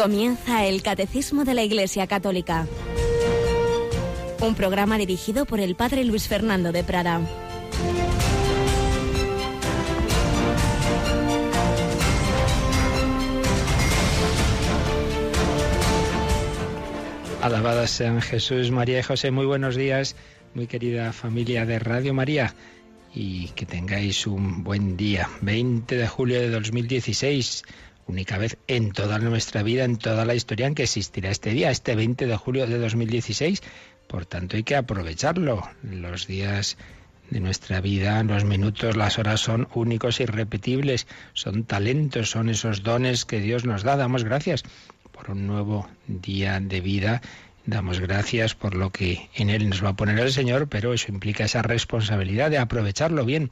Comienza el Catecismo de la Iglesia Católica. Un programa dirigido por el Padre Luis Fernando de Prada. Alabadas sean Jesús, María y José. Muy buenos días, muy querida familia de Radio María. Y que tengáis un buen día. 20 de julio de 2016 única vez en toda nuestra vida, en toda la historia en que existirá este día, este 20 de julio de 2016. Por tanto, hay que aprovecharlo. Los días de nuestra vida, los minutos, las horas son únicos y irrepetibles, son talentos, son esos dones que Dios nos da. Damos gracias por un nuevo día de vida. Damos gracias por lo que en Él nos va a poner el Señor, pero eso implica esa responsabilidad de aprovecharlo bien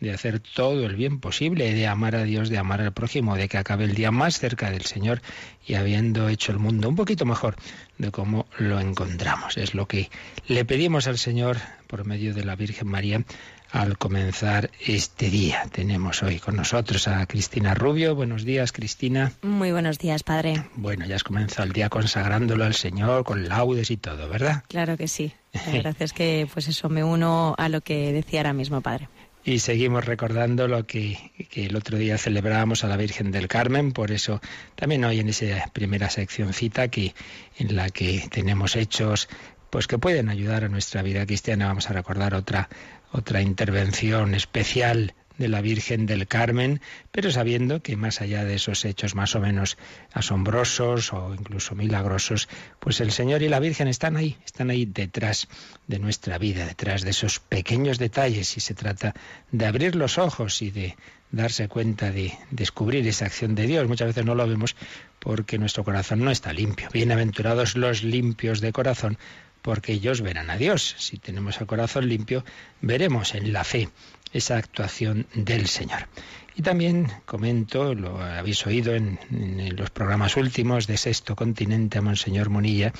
de hacer todo el bien posible, de amar a Dios, de amar al prójimo, de que acabe el día más cerca del Señor y habiendo hecho el mundo un poquito mejor de cómo lo encontramos. Es lo que le pedimos al Señor por medio de la Virgen María al comenzar este día. Tenemos hoy con nosotros a Cristina Rubio. Buenos días, Cristina. Muy buenos días, Padre. Bueno, ya has comenzado el día consagrándolo al Señor con laudes y todo, ¿verdad? Claro que sí. La verdad es que pues eso me uno a lo que decía ahora mismo, Padre. Y seguimos recordando lo que, el otro día celebrábamos a la Virgen del Carmen, por eso también hoy en esa primera seccióncita que, en la que tenemos hechos pues que pueden ayudar a nuestra vida cristiana. Vamos a recordar otra, otra intervención especial de la Virgen del Carmen, pero sabiendo que más allá de esos hechos más o menos asombrosos o incluso milagrosos, pues el Señor y la Virgen están ahí, están ahí detrás de nuestra vida, detrás de esos pequeños detalles y se trata de abrir los ojos y de darse cuenta de descubrir esa acción de Dios. Muchas veces no lo vemos porque nuestro corazón no está limpio. Bienaventurados los limpios de corazón, porque ellos verán a Dios. Si tenemos el corazón limpio, veremos en la fe esa actuación del Señor. Y también comento, lo habéis oído en, los programas últimos de Sexto Continente a Monseñor Monilla,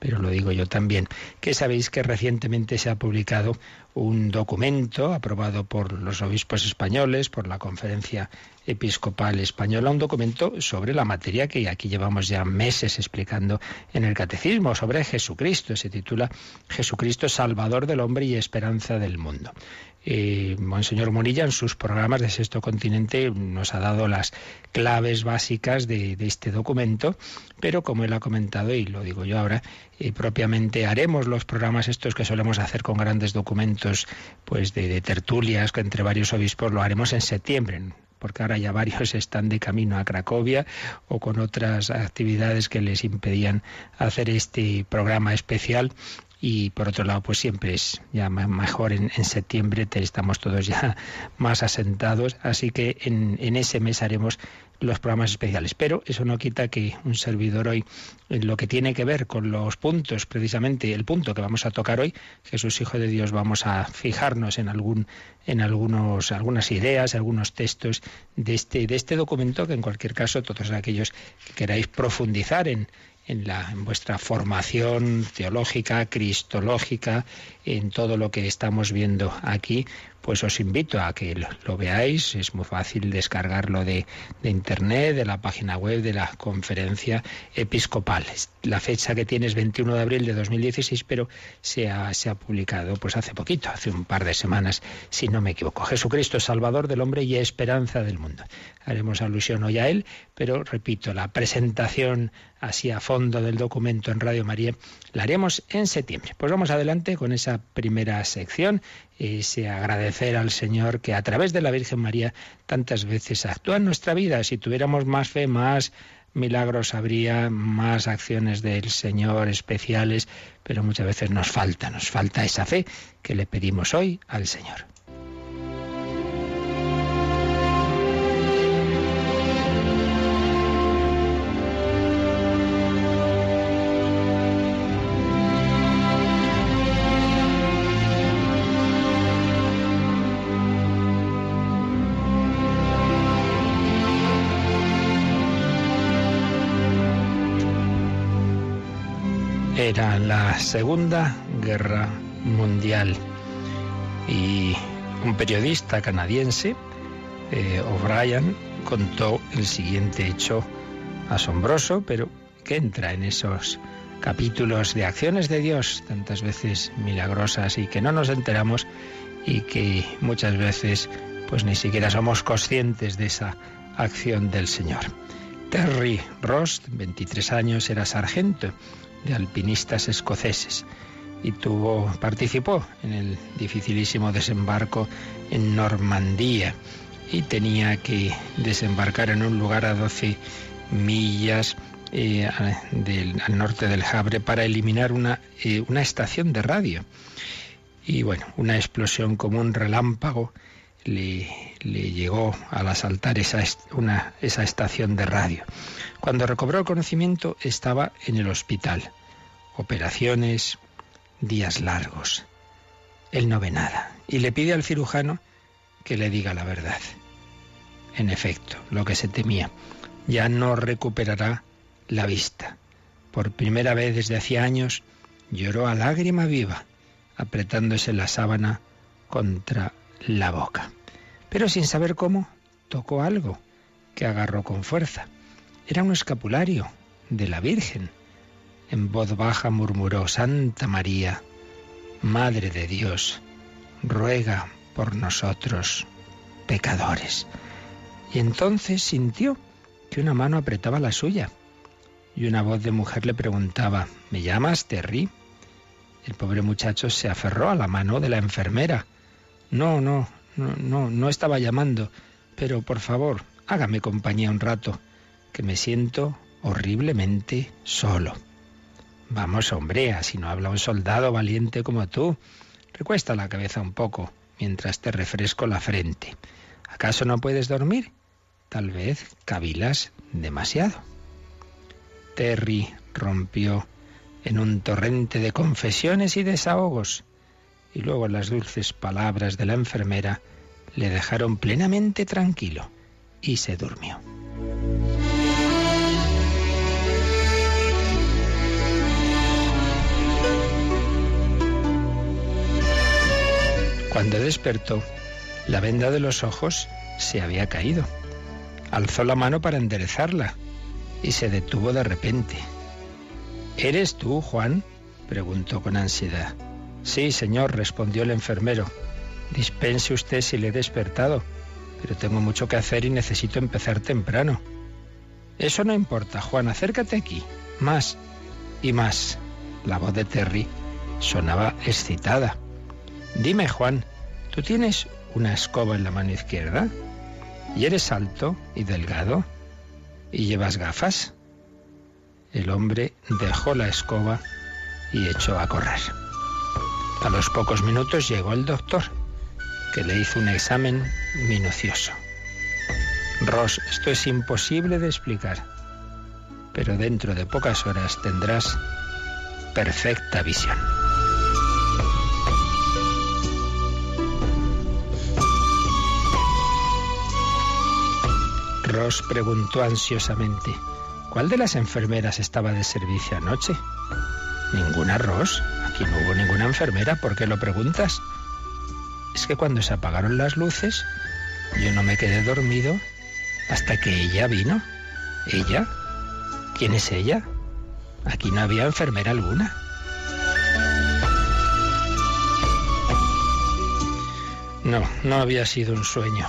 pero lo digo yo también, que sabéis que recientemente se ha publicado un documento aprobado por los obispos españoles, por la Conferencia Episcopal Española, un documento sobre la materia que aquí llevamos ya meses explicando en el Catecismo, sobre Jesucristo. Se titula Jesucristo, Salvador del hombre y esperanza del mundo. Eh, Monseñor Monilla en sus programas de Sexto Continente nos ha dado las claves básicas de, este documento, pero como él ha comentado, y lo digo yo ahora, eh, propiamente haremos los programas estos que solemos hacer con grandes documentos pues de, de tertulias entre varios obispos, lo haremos en septiembre, porque ahora ya varios están de camino a Cracovia o con otras actividades que les impedían hacer este programa especial y por otro lado pues siempre es ya mejor en, septiembre estamos todos ya más asentados así que en, en, ese mes haremos los programas especiales. Pero eso no quita que un servidor hoy en lo que tiene que ver con los puntos precisamente el punto que vamos a tocar hoy Jesús Hijo de Dios vamos a fijarnos en algún en algunos algunas ideas algunos textos de este de este documento que en cualquier caso todos aquellos que queráis profundizar en en, la, en vuestra formación teológica, cristológica, en todo lo que estamos viendo aquí, pues os invito a que lo, veáis. Es muy fácil descargarlo de, internet, de la página web de la conferencia episcopal. La fecha que tiene es 21 de abril de 2016, pero se ha, se ha publicado pues hace poquito, hace un par de semanas, si no me equivoco. Jesucristo, Salvador del hombre y esperanza del mundo. Haremos alusión hoy a él, pero repito, la presentación así a fondo del documento en Radio María la haremos en septiembre. Pues vamos adelante con esa primera sección ese al Señor que a través de la Virgen María tantas veces actúa en nuestra vida. Si tuviéramos más fe, más milagros habría, más acciones del Señor especiales, pero muchas veces nos falta, nos falta esa fe que le pedimos hoy al Señor. Era la Segunda Guerra Mundial y un periodista canadiense, eh, O'Brien, contó el siguiente hecho asombroso, pero que entra en esos capítulos de acciones de Dios, tantas veces milagrosas y que no nos enteramos y que muchas veces pues ni siquiera somos conscientes de esa acción del Señor. Terry Rost, 23 años, era sargento de alpinistas escoceses y tuvo, participó en el dificilísimo desembarco en Normandía y tenía que desembarcar en un lugar a 12 millas eh, al norte del Havre para eliminar una, eh, una estación de radio. Y bueno, una explosión como un relámpago le, llegó al asaltar esa, esa estación de radio. Cuando recobró el conocimiento estaba en el hospital. Operaciones, días largos. Él no ve nada y le pide al cirujano que le diga la verdad. En efecto, lo que se temía, ya no recuperará la vista. Por primera vez desde hacía años lloró a lágrima viva, apretándose la sábana contra la boca. Pero sin saber cómo, tocó algo que agarró con fuerza. Era un escapulario de la Virgen. En voz baja murmuró, Santa María, Madre de Dios, ruega por nosotros, pecadores. Y entonces sintió que una mano apretaba la suya y una voz de mujer le preguntaba, ¿me llamas Terry? El pobre muchacho se aferró a la mano de la enfermera. No, no, no, no, no estaba llamando, pero por favor, hágame compañía un rato, que me siento horriblemente solo. Vamos, hombre, así no habla un soldado valiente como tú. Recuesta la cabeza un poco mientras te refresco la frente. ¿Acaso no puedes dormir? Tal vez cavilas demasiado. Terry rompió en un torrente de confesiones y desahogos, y luego las dulces palabras de la enfermera le dejaron plenamente tranquilo y se durmió. Cuando despertó, la venda de los ojos se había caído. Alzó la mano para enderezarla y se detuvo de repente. ¿Eres tú, Juan? preguntó con ansiedad. Sí, señor, respondió el enfermero. Dispense usted si le he despertado, pero tengo mucho que hacer y necesito empezar temprano. Eso no importa, Juan, acércate aquí. Más y más. La voz de Terry sonaba excitada. Dime, Juan, ¿tú tienes una escoba en la mano izquierda? ¿Y eres alto y delgado? ¿Y llevas gafas? El hombre dejó la escoba y echó a correr. A los pocos minutos llegó el doctor, que le hizo un examen minucioso. Ross, esto es imposible de explicar, pero dentro de pocas horas tendrás perfecta visión. Ross preguntó ansiosamente, ¿cuál de las enfermeras estaba de servicio anoche? Ninguna, Ross. Aquí no hubo ninguna enfermera. ¿Por qué lo preguntas? Es que cuando se apagaron las luces, yo no me quedé dormido hasta que ella vino. ¿Ella? ¿Quién es ella? Aquí no había enfermera alguna. No, no había sido un sueño.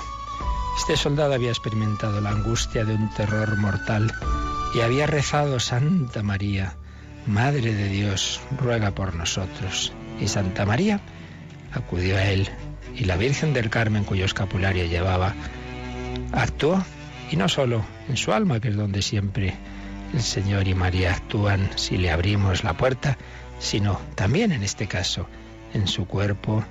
Este soldado había experimentado la angustia de un terror mortal y había rezado Santa María, Madre de Dios, ruega por nosotros. Y Santa María acudió a él y la Virgen del Carmen, cuyo escapulario llevaba, actuó y no solo en su alma, que es donde siempre el Señor y María actúan si le abrimos la puerta, sino también en este caso en su cuerpo,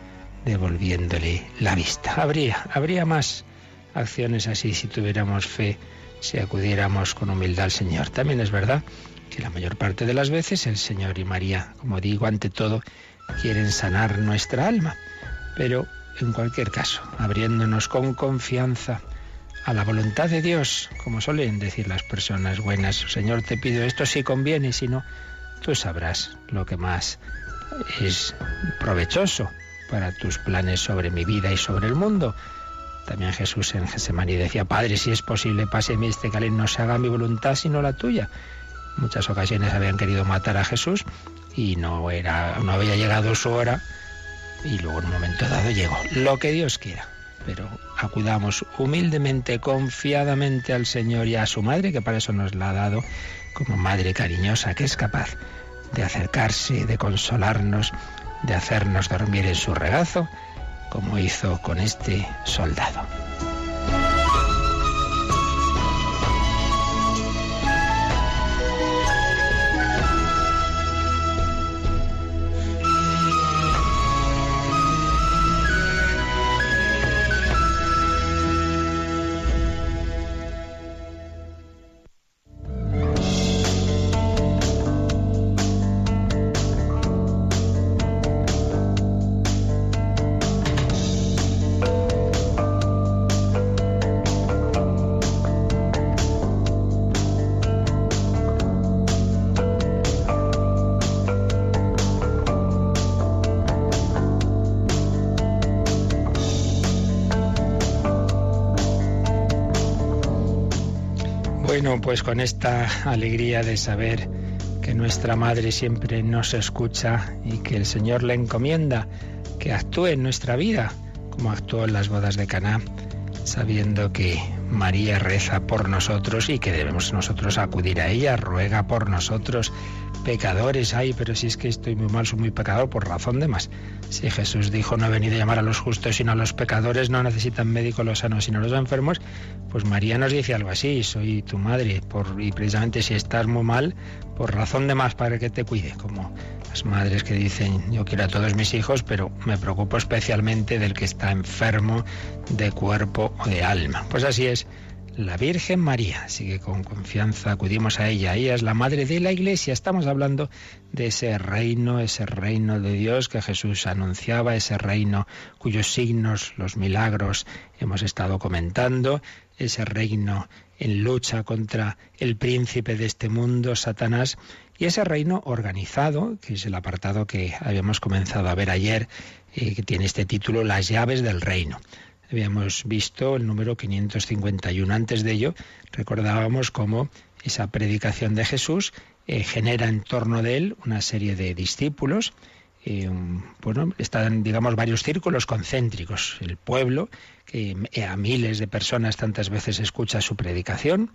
devolviéndole la vista. Habría, habría más acciones así si tuviéramos fe, si acudiéramos con humildad al Señor. También es verdad que la mayor parte de las veces el Señor y María, como digo, ante todo, quieren sanar nuestra alma. Pero en cualquier caso, abriéndonos con confianza a la voluntad de Dios, como suelen decir las personas buenas, Señor, te pido esto si conviene, si no, tú sabrás lo que más es provechoso para tus planes sobre mi vida y sobre el mundo. También Jesús en Gesemaní decía, Padre, si es posible, páseme este calén, no se haga mi voluntad sino la tuya. Muchas ocasiones habían querido matar a Jesús y no era no había llegado su hora y luego en un momento dado llegó. Lo que Dios quiera. Pero acudamos humildemente confiadamente al Señor y a su madre que para eso nos la ha dado como madre cariñosa que es capaz de acercarse de consolarnos de hacernos dormir en su regazo como hizo con este soldado Pues con esta alegría de saber que nuestra Madre siempre nos escucha y que el Señor le encomienda que actúe en nuestra vida como actuó en las bodas de Caná, sabiendo que María reza por nosotros y que debemos nosotros acudir a ella, ruega por nosotros pecadores. Ay, pero si es que estoy muy mal, soy muy pecador por razón de más. Si Jesús dijo no he venido a llamar a los justos sino a los pecadores, no necesitan médico los sanos sino los enfermos, pues María nos dice algo así, soy tu madre, por, y precisamente si estás muy mal, por razón de más para que te cuide, como las madres que dicen yo quiero a todos mis hijos, pero me preocupo especialmente del que está enfermo de cuerpo o de alma. Pues así es la Virgen María. Así que con confianza acudimos a ella. Ella es la madre de la Iglesia. Estamos hablando de ese reino, ese reino de Dios que Jesús anunciaba, ese reino cuyos signos, los milagros hemos estado comentando, ese reino en lucha contra el príncipe de este mundo, Satanás, y ese reino organizado, que es el apartado que habíamos comenzado a ver ayer, eh, que tiene este título, Las llaves del reino. Habíamos visto el número 551. Antes de ello, recordábamos cómo esa predicación de Jesús eh, genera en torno de él una serie de discípulos. Eh, bueno, están, digamos, varios círculos concéntricos. El pueblo, que a miles de personas tantas veces escucha su predicación.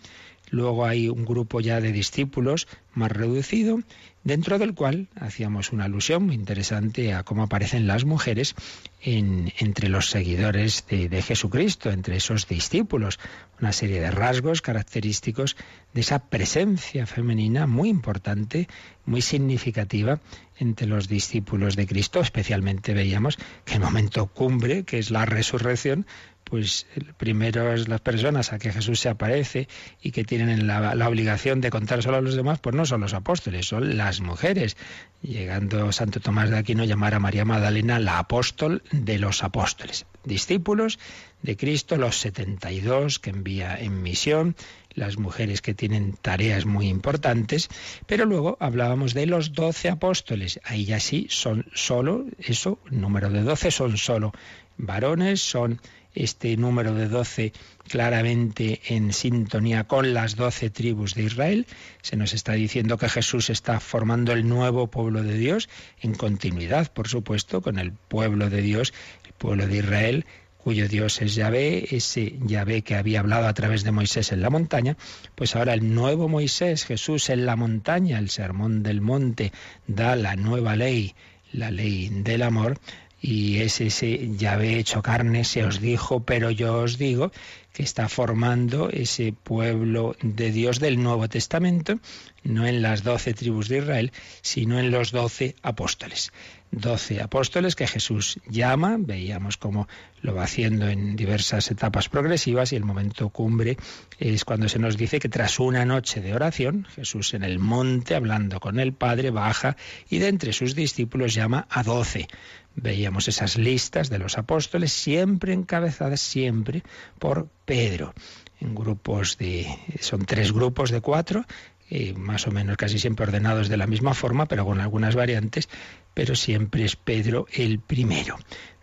Luego hay un grupo ya de discípulos más reducido dentro del cual hacíamos una alusión muy interesante a cómo aparecen las mujeres en, entre los seguidores de, de, Jesucristo, entre esos discípulos, una serie de rasgos característicos de esa presencia femenina muy importante, muy significativa entre los discípulos de Cristo, especialmente veíamos que el momento cumbre, que es la resurrección, pues primero es las personas a que Jesús se aparece y que tienen la, la, obligación de contar solo a los demás, pues no son los apóstoles, son las mujeres. Llegando Santo Tomás de Aquino llamar a María Magdalena la apóstol de los apóstoles. Discípulos de Cristo, los 72 que envía en misión, las mujeres que tienen tareas muy importantes, pero luego hablábamos de los doce apóstoles. Ahí ya sí son solo, eso, número de doce son solo varones, son este número de doce claramente en sintonía con las doce tribus de Israel. Se nos está diciendo que Jesús está formando el nuevo pueblo de Dios en continuidad, por supuesto, con el pueblo de Dios, el pueblo de Israel, cuyo Dios es Yahvé, ese Yahvé que había hablado a través de Moisés en la montaña, pues ahora el nuevo Moisés, Jesús en la montaña, el sermón del monte, da la nueva ley, la ley del amor, y es ese Yahvé hecho carne, se os dijo, pero yo os digo, que está formando ese pueblo de Dios del Nuevo Testamento, no en las doce tribus de Israel, sino en los doce apóstoles. Doce apóstoles que Jesús llama, veíamos cómo lo va haciendo en diversas etapas progresivas y el momento cumbre es cuando se nos dice que tras una noche de oración, Jesús en el monte hablando con el Padre baja y de entre sus discípulos llama a doce veíamos esas listas de los apóstoles, siempre encabezadas, siempre por Pedro, en grupos de, son tres grupos de cuatro, eh, más o menos casi siempre ordenados de la misma forma, pero con algunas variantes, pero siempre es Pedro el primero.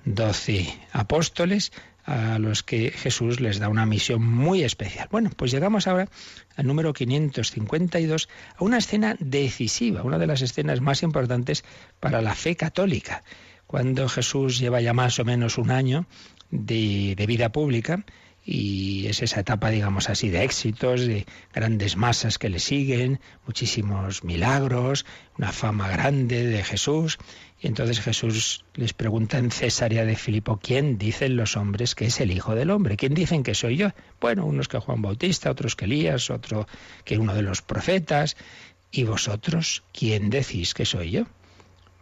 Doce apóstoles a los que Jesús les da una misión muy especial. Bueno, pues llegamos ahora al número 552, a una escena decisiva, una de las escenas más importantes para la fe católica. Cuando Jesús lleva ya más o menos un año de, vida pública, y es esa etapa, digamos así, de éxitos, de grandes masas que le siguen, muchísimos milagros, una fama grande de Jesús. Y entonces Jesús les pregunta en Cesarea de Filipo, ¿quién dicen los hombres que es el Hijo del Hombre? ¿Quién dicen que soy yo? Bueno, unos que Juan Bautista, otros que Elías, otro que uno de los profetas. ¿Y vosotros quién decís que soy yo?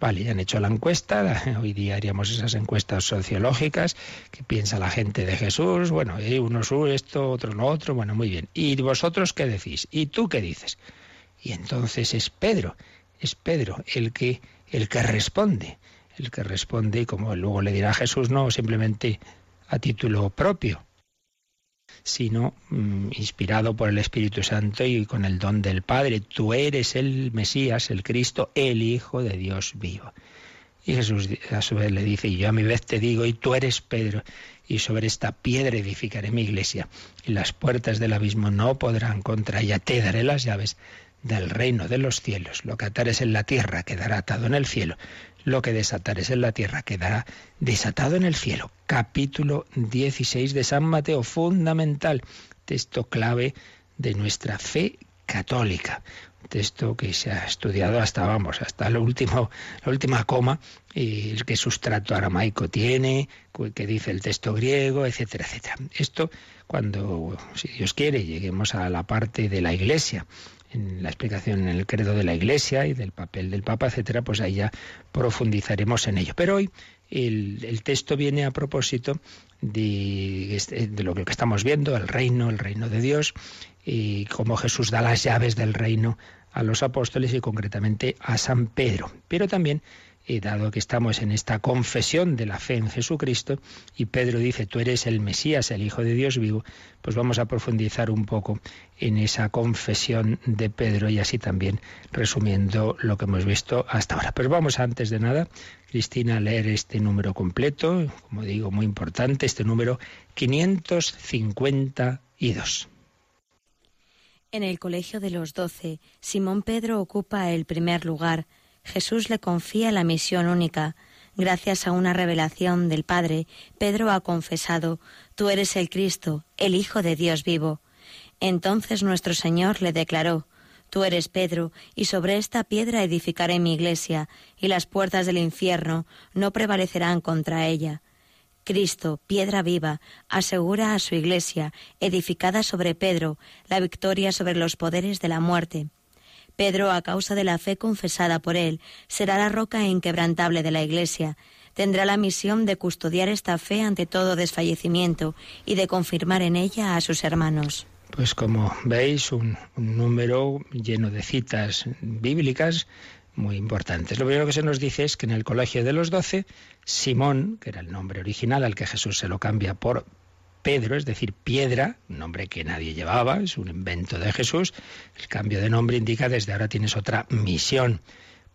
Vale, han hecho la encuesta, hoy día haríamos esas encuestas sociológicas, que piensa la gente de Jesús, bueno, eh, uno sube esto, otro lo otro, bueno, muy bien. ¿Y vosotros qué decís? ¿Y tú qué dices? Y entonces es Pedro, es Pedro el que, el que responde, el que responde, como luego le dirá Jesús, no simplemente a título propio, sino mm, inspirado por el Espíritu Santo y con el don del Padre. Tú eres el Mesías, el Cristo, el Hijo de Dios vivo. Y Jesús a su vez le dice, y yo a mi vez te digo, y tú eres Pedro, y sobre esta piedra edificaré mi iglesia, y las puertas del abismo no podrán contra ella, te daré las llaves del reino de los cielos. Lo que atares en la tierra quedará atado en el cielo, lo que desatares en la tierra quedará desatado en el cielo. Capítulo 16 de San Mateo, fundamental, texto clave de nuestra fe católica. Texto que se ha estudiado hasta, vamos, hasta lo último, la última coma, y el que sustrato aramaico tiene, que dice el texto griego, etcétera, etcétera. Esto cuando, si Dios quiere, lleguemos a la parte de la Iglesia, en la explicación en el credo de la Iglesia y del papel del Papa, etcétera, pues ahí ya profundizaremos en ello. Pero hoy el, texto viene a propósito de, de, lo que estamos viendo, el reino, el reino de Dios, y cómo Jesús da las llaves del reino a los apóstoles y concretamente a San Pedro. Pero también y dado que estamos en esta confesión de la fe en Jesucristo, y Pedro dice, tú eres el Mesías, el Hijo de Dios vivo, pues vamos a profundizar un poco en esa confesión de Pedro y así también resumiendo lo que hemos visto hasta ahora. Pero vamos antes de nada, Cristina, a leer este número completo, como digo, muy importante, este número 552. En el Colegio de los Doce, Simón Pedro ocupa el primer lugar, Jesús le confía la misión única. Gracias a una revelación del Padre, Pedro ha confesado, Tú eres el Cristo, el Hijo de Dios vivo. Entonces nuestro Señor le declaró, Tú eres Pedro, y sobre esta piedra edificaré mi iglesia, y las puertas del infierno no prevalecerán contra ella. Cristo, piedra viva, asegura a su iglesia, edificada sobre Pedro, la victoria sobre los poderes de la muerte. Pedro, a causa de la fe confesada por él, será la roca inquebrantable de la Iglesia. Tendrá la misión de custodiar esta fe ante todo desfallecimiento y de confirmar en ella a sus hermanos. Pues como veis, un, número lleno de citas bíblicas muy importantes. Lo primero que se nos dice es que en el colegio de los doce, Simón, que era el nombre original al que Jesús se lo cambia por Pedro, es decir, piedra, nombre que nadie llevaba, es un invento de Jesús. El cambio de nombre indica desde ahora tienes otra misión.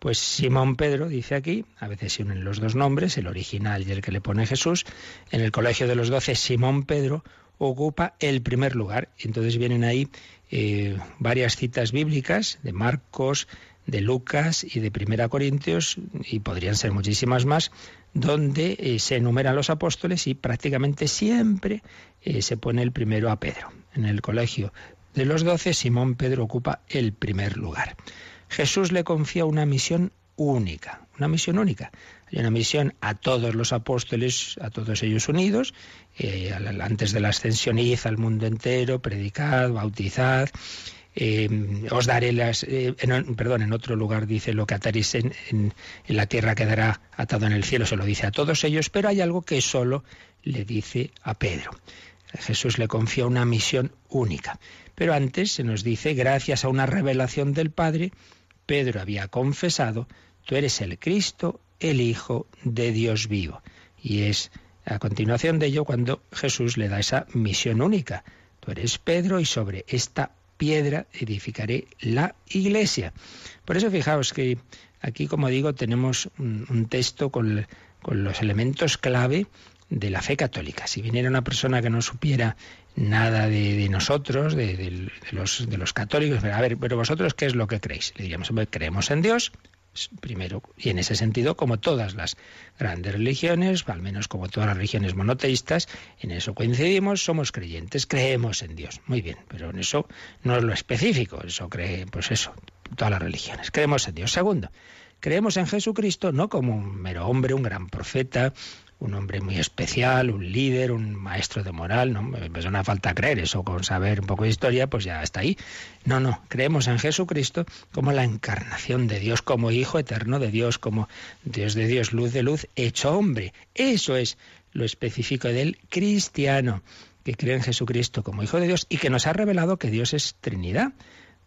Pues Simón Pedro dice aquí, a veces se unen los dos nombres, el original y el que le pone Jesús. En el colegio de los doce, Simón Pedro ocupa el primer lugar. Entonces vienen ahí eh, varias citas bíblicas de Marcos, de Lucas y de Primera Corintios, y podrían ser muchísimas más, donde eh, se enumeran los apóstoles y prácticamente siempre eh, se pone el primero a Pedro. En el colegio de los doce, Simón Pedro ocupa el primer lugar. Jesús le confía una misión única, una misión única. Hay una misión a todos los apóstoles, a todos ellos unidos, eh, antes de la ascensión, id al mundo entero, predicad, bautizad, eh, os daré las, eh, perdón, en otro lugar dice lo que ataréis en, en, la tierra quedará atado en el cielo, se lo dice a todos ellos, pero hay algo que solo le dice a Pedro. Jesús le confía una misión única. Pero antes se nos dice, gracias a una revelación del Padre, Pedro había confesado, tú eres el Cristo, el Hijo de Dios vivo. Y es a continuación de ello cuando Jesús le da esa misión única. Tú eres Pedro y sobre esta piedra edificaré la iglesia. Por eso fijaos que aquí, como digo, tenemos un, texto con, los elementos clave de la fe católica. Si viniera una persona que no supiera nada de, nosotros, de, los, de los católicos, a ver, pero vosotros, ¿qué es lo que creéis? Le diríamos, creemos en Dios, primero, y en ese sentido, como todas las grandes religiones, al menos como todas las religiones monoteístas, en eso coincidimos, somos creyentes, creemos en Dios. Muy bien, pero en eso no es lo específico, eso cree, pues eso, todas las religiones. Creemos en Dios. Segundo, creemos en Jesucristo no como un mero hombre, un gran profeta, un hombre muy especial, un líder, un maestro de moral, no me suena falta creer eso, con saber un poco de historia, pues ya está ahí. No, no, creemos en Jesucristo como la encarnación de Dios, como Hijo eterno de Dios, como Dios de Dios, luz de luz, hecho hombre. Eso es lo específico del cristiano, que cree en Jesucristo como Hijo de Dios y que nos ha revelado que Dios es Trinidad.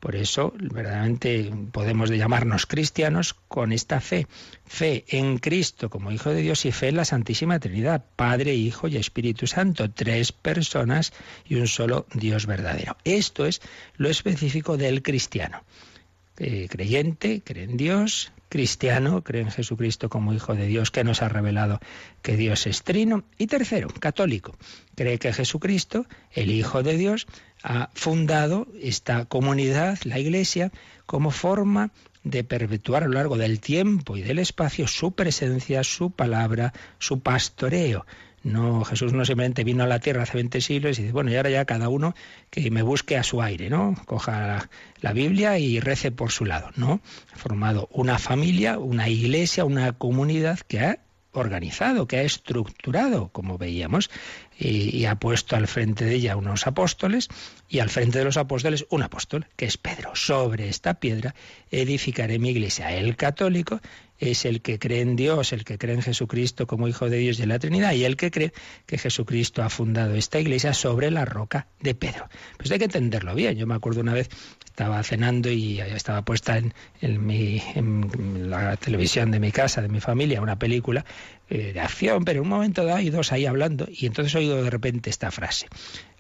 Por eso, verdaderamente podemos llamarnos cristianos con esta fe. Fe en Cristo como Hijo de Dios y fe en la Santísima Trinidad, Padre, Hijo y Espíritu Santo, tres personas y un solo Dios verdadero. Esto es lo específico del cristiano. Eh, creyente, cree en Dios, cristiano, cree en Jesucristo como Hijo de Dios, que nos ha revelado que Dios es trino. Y tercero, católico, cree que Jesucristo, el Hijo de Dios, ha fundado esta comunidad, la Iglesia, como forma de perpetuar a lo largo del tiempo y del espacio su presencia, su palabra, su pastoreo. No, Jesús no simplemente vino a la tierra hace 20 siglos y dice, bueno, y ahora ya cada uno que me busque a su aire, ¿no? Coja la, la, Biblia y rece por su lado, ¿no? Ha formado una familia, una iglesia, una comunidad que ha organizado, que ha estructurado, como veíamos, y, ha puesto al frente de ella unos apóstoles y al frente de los apóstoles un apóstol, que es Pedro. Sobre esta piedra edificaré mi iglesia. El católico es el que cree en Dios, el que cree en Jesucristo como Hijo de Dios y en la Trinidad, y el que cree que Jesucristo ha fundado esta iglesia sobre la roca de Pedro. Pues hay que entenderlo bien. Yo me acuerdo una vez, estaba cenando y estaba puesta en, la televisión de mi casa, de mi familia, una película eh, de acción, pero en un momento dado hay dos ahí hablando y entonces oigo de repente esta frase.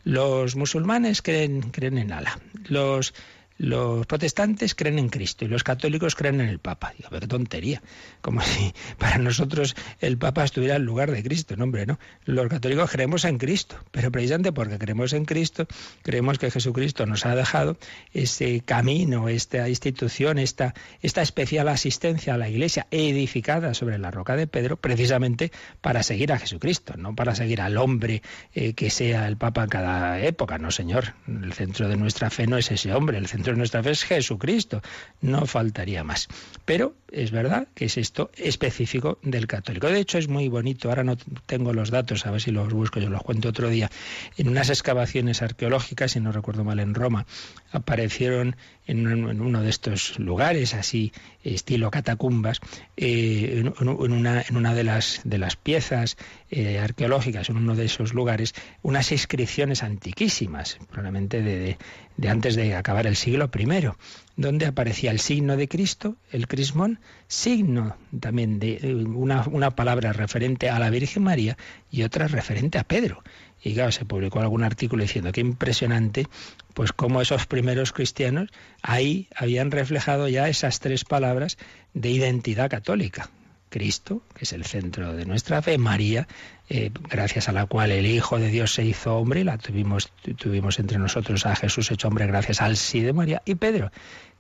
Los musulmanes creen, creen en Allah. Los los protestantes creen en Cristo y los católicos creen en el Papa. Digo, qué tontería. Como si para nosotros el Papa estuviera en lugar de Cristo. No, hombre, no. Los católicos creemos en Cristo, pero precisamente porque creemos en Cristo, creemos que Jesucristo nos ha dejado ese camino, esta institución, esta, esta especial asistencia a la Iglesia edificada sobre la roca de Pedro, precisamente para seguir a Jesucristo, no para seguir al hombre eh, que sea el Papa en cada época. No, Señor. El centro de nuestra fe no es ese hombre. El centro nuestra fe es Jesucristo. No faltaría más. Pero es verdad que es esto específico del católico. De hecho, es muy bonito. Ahora no tengo los datos, a ver si los busco, yo los cuento otro día. En unas excavaciones arqueológicas, si no recuerdo mal, en Roma, aparecieron en, uno de estos lugares, así estilo catacumbas, eh, en, una, de las, de las piezas eh, arqueológicas, en uno de esos lugares, unas inscripciones antiquísimas, probablemente de, de antes de acabar el siglo I, donde aparecía el signo de Cristo, el crismón, signo también de eh, una, una palabra referente a la Virgen María y otra referente a Pedro. Y claro, se publicó algún artículo diciendo que impresionante, pues cómo esos primeros cristianos ahí habían reflejado ya esas tres palabras de identidad católica. Cristo, que es el centro de nuestra fe, María, eh, gracias a la cual el Hijo de Dios se hizo hombre, la tuvimos, tuvimos entre nosotros a Jesús hecho hombre gracias al sí de María, y Pedro,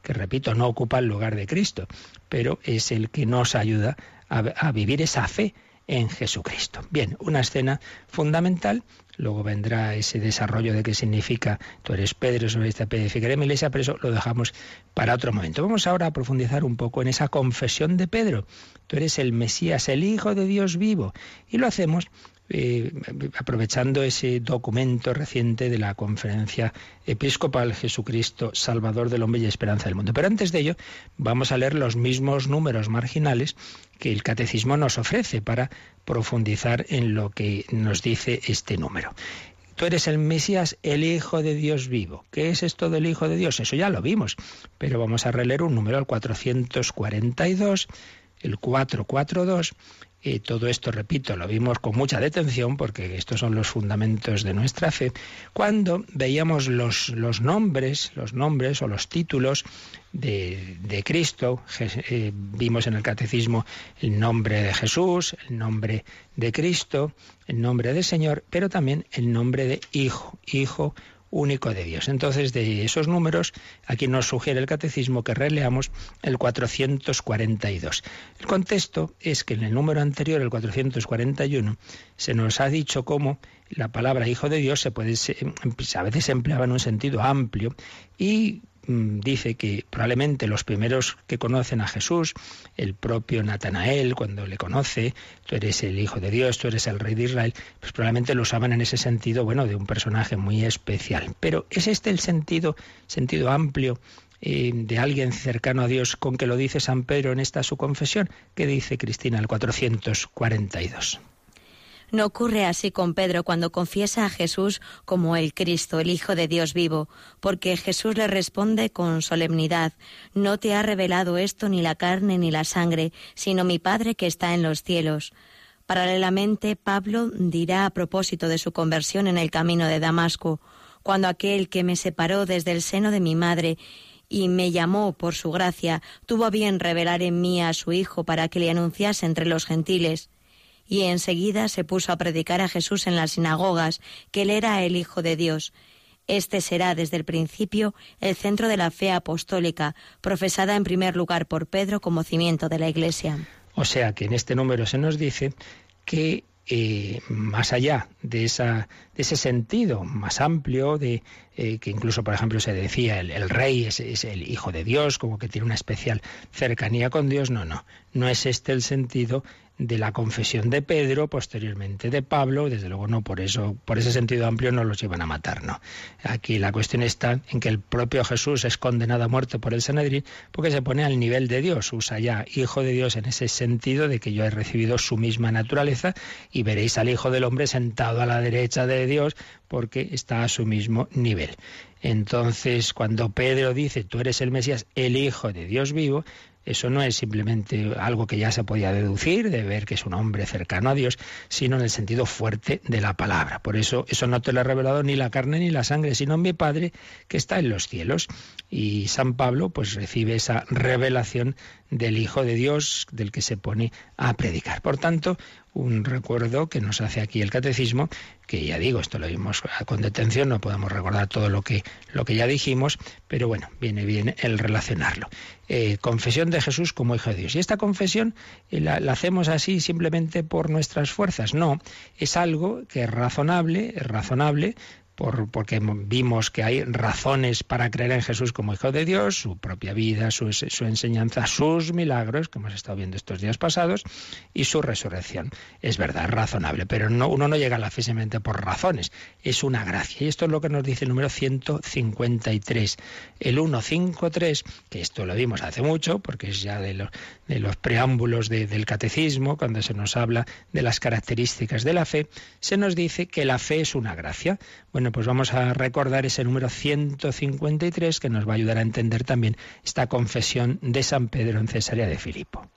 que repito, no ocupa el lugar de Cristo, pero es el que nos ayuda a vivir esa fe en Jesucristo. Bien, una escena fundamental. Luego vendrá ese desarrollo de qué significa tú eres Pedro, sobre esta edificaré mi iglesia, pero eso lo dejamos para otro momento. Vamos ahora a profundizar un poco en esa confesión de Pedro. Tú eres el Mesías, el Hijo de Dios vivo. Y lo hacemos eh, aprovechando ese documento reciente de la conferencia episcopal Jesucristo, Salvador del hombre y esperanza del mundo. Pero antes de ello, vamos a leer los mismos números marginales que el catecismo nos ofrece para profundizar en lo que nos dice este número. Tú eres el Mesías, el Hijo de Dios vivo. ¿Qué es esto del Hijo de Dios? Eso ya lo vimos, pero vamos a releer un número, el 442, el 442, Todo esto, repito, lo vimos con mucha detención porque estos son los fundamentos de nuestra fe. Cuando veíamos los, los nombres, los nombres o los títulos de, de Cristo, eh, vimos en el catecismo el nombre de Jesús, el nombre de Cristo, el nombre del Señor, pero también el nombre de Hijo, Hijo único de Dios. Entonces, de esos números, aquí nos sugiere el catecismo que releamos el 442. El contexto es que en el número anterior, el 441, se nos ha dicho cómo la palabra hijo de Dios se puede a veces se empleaba en un sentido amplio y dice que probablemente los primeros que conocen a Jesús, el propio Natanael, cuando le conoce, tú eres el Hijo de Dios, tú eres el Rey de Israel, pues probablemente lo usaban en ese sentido, bueno, de un personaje muy especial. Pero ¿es este el sentido, sentido amplio eh, de alguien cercano a Dios con que lo dice San Pedro en esta su confesión? ¿Qué dice Cristina el 442? No ocurre así con Pedro cuando confiesa a Jesús como el Cristo, el Hijo de Dios vivo, porque Jesús le responde con solemnidad, No te ha revelado esto ni la carne ni la sangre, sino mi Padre que está en los cielos. Paralelamente, Pablo dirá a propósito de su conversión en el camino de Damasco, cuando aquel que me separó desde el seno de mi madre y me llamó por su gracia, tuvo bien revelar en mí a su Hijo para que le anunciase entre los gentiles y enseguida se puso a predicar a Jesús en las sinagogas, que él era el Hijo de Dios. Este será desde el principio el centro de la fe apostólica, profesada en primer lugar por Pedro como cimiento de la Iglesia. O sea que en este número se nos dice que eh, más allá de, esa, de ese sentido más amplio, de eh, que incluso, por ejemplo, se decía el, rey es, es, el hijo de Dios, como que tiene una especial cercanía con Dios, no, no, no es este el sentido de la confesión de Pedro, posteriormente de Pablo, desde luego no por eso, por ese sentido amplio no los iban a matar, no. Aquí la cuestión está en que el propio Jesús es condenado a muerte por el Sanedrín porque se pone al nivel de Dios, usa ya hijo de Dios en ese sentido de que yo he recibido su misma naturaleza y veréis al Hijo del Hombre sentado a la derecha de Dios porque está a su mismo nivel. Entonces, cuando Pedro dice, tú eres el Mesías, el Hijo de Dios vivo, eso no es simplemente algo que ya se podía deducir, de ver que es un hombre cercano a Dios, sino en el sentido fuerte de la palabra. Por eso eso no te lo ha revelado ni la carne ni la sangre, sino mi Padre que está en los cielos. Y San Pablo pues recibe esa revelación del Hijo de Dios del que se pone a predicar. Por tanto, un recuerdo que nos hace aquí el catecismo, que ya digo, esto lo vimos con detención, no podemos recordar todo lo que, lo que ya dijimos, pero bueno, viene bien el relacionarlo. Eh, confesión de Jesús como Hijo de Dios. Y esta confesión eh, la, la, hacemos así simplemente por nuestras fuerzas. No, es algo que es razonable, es razonable por, porque vimos que hay razones para creer en Jesús como Hijo de Dios, su propia vida, su, enseñanza, sus milagros, que hemos estado viendo estos días pasados, y su resurrección. Es verdad, razonable, pero no, uno no llega a la fe simplemente por razones, es una gracia. Y esto es lo que nos dice el número 153. El 153, que esto lo vimos hace mucho, porque es ya de los, de los preámbulos de, del catecismo, cuando se nos habla de las características de la fe, se nos dice que la fe es una gracia. Bueno, pues vamos a recordar ese número 153 que nos va a ayudar a entender también esta confesión de San Pedro en Cesarea de Filipo.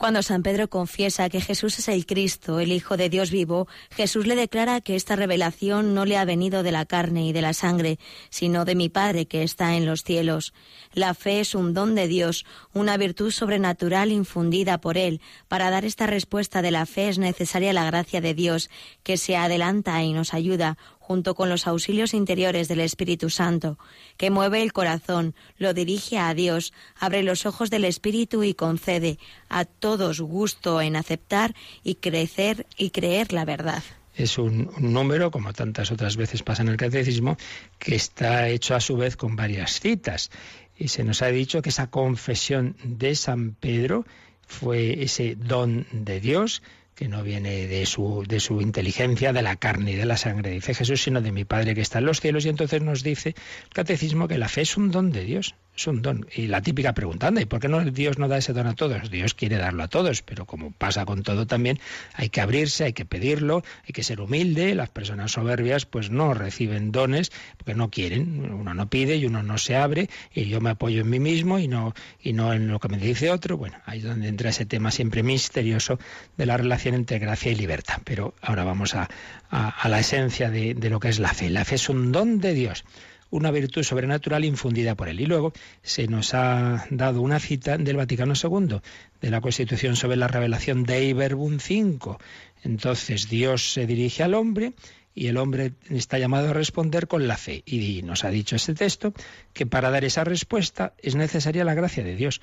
Cuando San Pedro confiesa que Jesús es el Cristo, el Hijo de Dios vivo, Jesús le declara que esta revelación no le ha venido de la carne y de la sangre, sino de mi Padre que está en los cielos. La fe es un don de Dios, una virtud sobrenatural infundida por Él. Para dar esta respuesta de la fe es necesaria la gracia de Dios, que se adelanta y nos ayuda, junto con los auxilios interiores del Espíritu Santo, que mueve el corazón, lo dirige a Dios, abre los ojos del Espíritu y concede a todos gusto en aceptar y crecer y creer la verdad es un, número, como tantas otras veces pasa en el catecismo, que está hecho a su vez con varias citas. Y se nos ha dicho que esa confesión de San Pedro fue ese don de Dios que no viene de su, de su inteligencia, de la carne y de la sangre, dice Jesús, sino de mi Padre que está en los cielos. Y entonces nos dice el catecismo que la fe es un don de Dios, es un don. Y la típica pregunta, ¿y por qué no Dios no da ese don a todos? Dios quiere darlo a todos, pero como pasa con todo también, hay que abrirse, hay que pedirlo, hay que ser humilde. Las personas soberbias pues no reciben dones porque no quieren. Uno no pide y uno no se abre y yo me apoyo en mí mismo y no, y no en lo que me dice otro. Bueno, ahí es donde entra ese tema siempre misterioso de la relación entre gracia y libertad. Pero ahora vamos a, la esencia de, de lo que es la fe. La fe es un don de Dios una virtud sobrenatural infundida por él. Y luego se nos ha dado una cita del Vaticano II, de la Constitución sobre la revelación de Iberbun 5. Entonces Dios se dirige al hombre y el hombre está llamado a responder con la fe. Y nos ha dicho este texto que para dar esa respuesta es necesaria la gracia de Dios.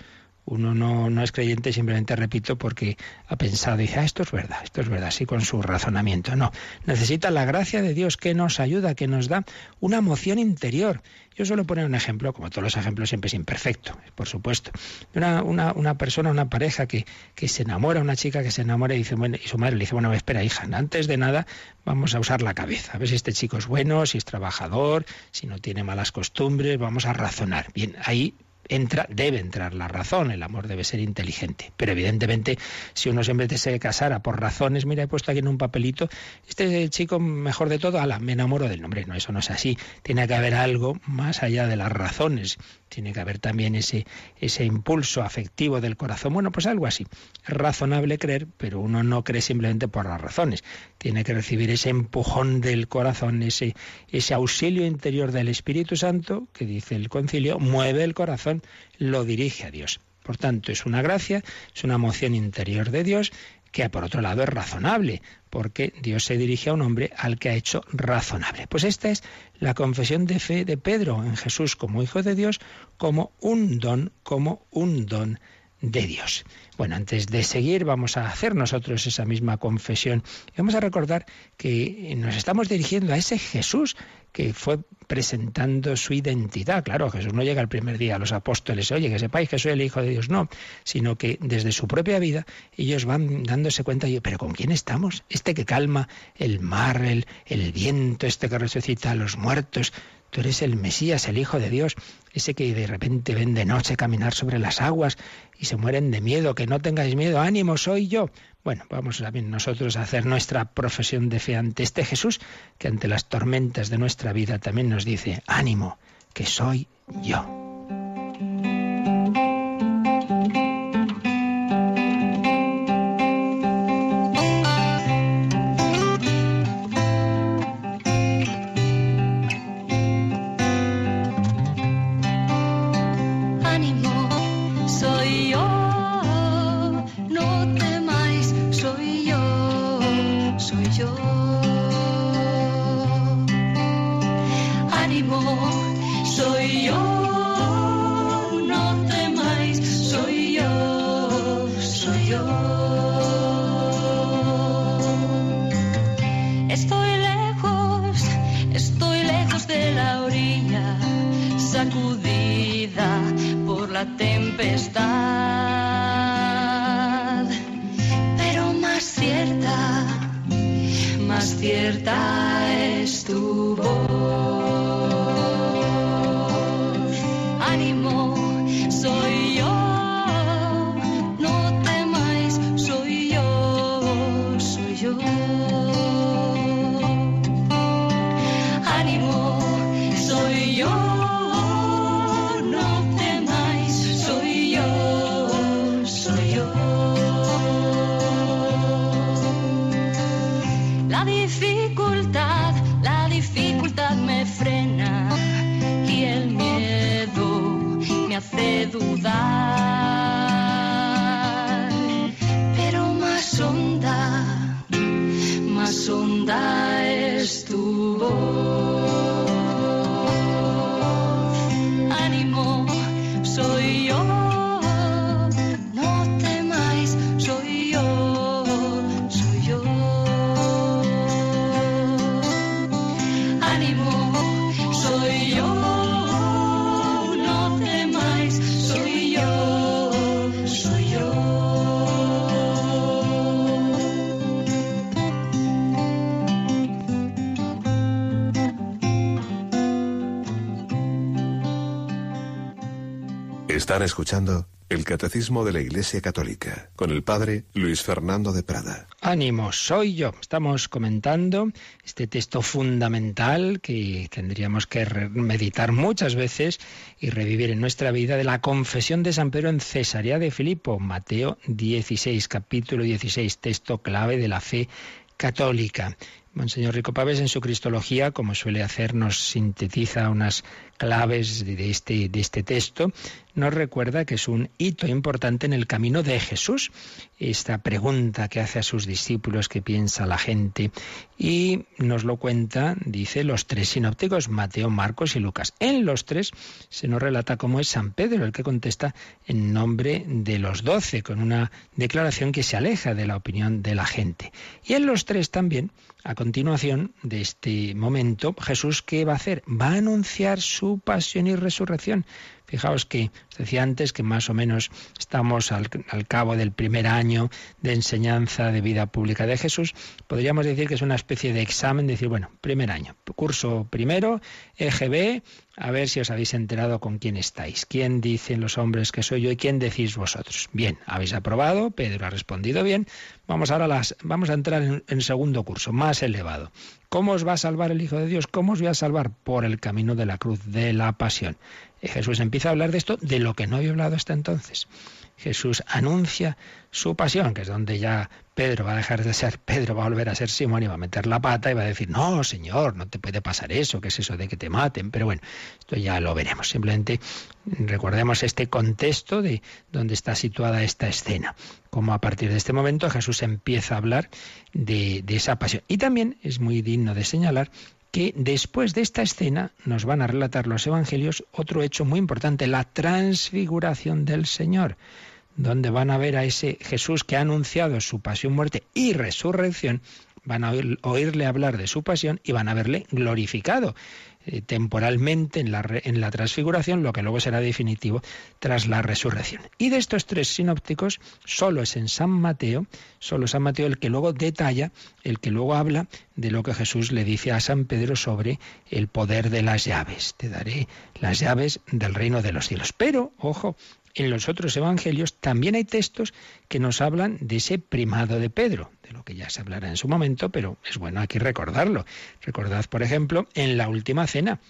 Uno no, no es creyente, simplemente repito, porque ha pensado y dice, ah, esto es verdad, esto es verdad, así con su razonamiento. No, necesita la gracia de Dios que nos ayuda, que nos da una moción interior. Yo suelo poner un ejemplo, como todos los ejemplos siempre es imperfecto, por supuesto. Una, una, una persona, una pareja que, que, se enamora, una chica que se enamora y dice, bueno, y su madre le dice, bueno, espera, hija, antes de nada vamos a usar la cabeza, a ver si este chico es bueno, si es trabajador, si no tiene malas costumbres, vamos a razonar. Bien, ahí entra, debe entrar la razón, el amor debe ser inteligente. Pero evidentemente, si uno siempre se casara por razones, mira, he puesto aquí en un papelito, este chico mejor de todo, ala, me enamoro del nombre. No, eso no es así. Tiene que haber algo más allá de las razones. Tiene que haber también ese, ese impulso afectivo del corazón. Bueno, pues algo así. Es razonable creer, pero uno no cree simplemente por las razones. Tiene que recibir ese empujón del corazón, ese, ese auxilio interior del Espíritu Santo, que dice el concilio, mueve el corazón, lo dirige a Dios. Por tanto, es una gracia, es una moción interior de Dios que por otro lado es razonable, porque Dios se dirige a un hombre al que ha hecho razonable. Pues esta es la confesión de fe de Pedro en Jesús como Hijo de Dios, como un don, como un don de Dios. Bueno, antes de seguir vamos a hacer nosotros esa misma confesión vamos a recordar que nos estamos dirigiendo a ese Jesús que fue presentando su identidad. Claro, Jesús no llega el primer día a los apóstoles, oye, que sepáis que soy el Hijo de Dios, no, sino que desde su propia vida ellos van dándose cuenta, pero ¿con quién estamos? Este que calma el mar, el, el viento, este que resucita a los muertos, Tú eres el Mesías, el Hijo de Dios, ese que de repente ven de noche caminar sobre las aguas y se mueren de miedo, que no tengáis miedo, ánimo, soy yo. Bueno, vamos también nosotros a hacer nuestra profesión de fe ante este Jesús, que ante las tormentas de nuestra vida también nos dice, ánimo, que soy yo. Están escuchando el Catecismo de la Iglesia Católica con el Padre Luis Fernando de Prada. Ánimo, soy yo. Estamos comentando este texto fundamental que tendríamos que meditar muchas veces y revivir en nuestra vida de la confesión de San Pedro en Cesarea de Filipo, Mateo 16, capítulo 16, texto clave de la fe católica. Monseñor Rico Paves en su Cristología, como suele hacer, nos sintetiza unas claves de este, de este texto, nos recuerda que es un hito importante en el camino de Jesús. Esta pregunta que hace a sus discípulos, que piensa la gente, y nos lo cuenta, dice, los tres sinópticos, Mateo, Marcos y Lucas. En los tres se nos relata cómo es San Pedro el que contesta en nombre de los doce, con una declaración que se aleja de la opinión de la gente. Y en los tres también, a continuación de este momento, Jesús, ¿qué va a hacer? Va a anunciar su pasión y resurrección. Fijaos que os decía antes que más o menos estamos al, cabo del primer año de enseñanza de vida pública de Jesús. Podríamos decir que es una especie de examen, decir, bueno, primer año, curso primero, EGB, a ver si os habéis enterado con quién estáis. ¿Quién dicen los hombres que soy yo y quién decís vosotros? Bien, habéis aprobado, Pedro ha respondido bien. Vamos ahora a las, vamos a entrar en, en segundo curso, más elevado. ¿Cómo os va a salvar el Hijo de Dios? ¿Cómo os voy a salvar? Por el camino de la cruz, de la pasión. Jesús empieza a hablar de esto, de lo que no había hablado hasta entonces. Jesús anuncia su pasión, que es donde ya Pedro va a dejar de ser Pedro, va a volver a ser Simón y va a meter la pata y va a decir, no, Señor, no te puede pasar eso, ¿qué es eso de que te maten? Pero bueno, esto ya lo veremos. Simplemente recordemos este contexto de donde está situada esta escena, como a partir de este momento Jesús empieza a hablar de esa pasión. Y también es muy digno de señalar que después de esta escena nos van a relatar los evangelios otro hecho muy importante, la transfiguración del Señor donde van a ver a ese Jesús que ha anunciado su pasión, muerte y resurrección, van a oírle hablar de su pasión y van a verle glorificado eh, temporalmente en la, en la transfiguración, lo que luego será definitivo tras la resurrección. Y de estos tres sinópticos, solo es en San Mateo, solo San Mateo el que luego detalla, el que luego habla de lo que Jesús le dice a San Pedro sobre el poder de las llaves. Te daré las llaves del reino de los cielos. Pero, ojo, en los otros evangelios también hay textos que nos hablan de ese primado de Pedro, que ya se hablará en su momento, pero es bueno aquí recordarlo. Recordad, por ejemplo, en la última cena,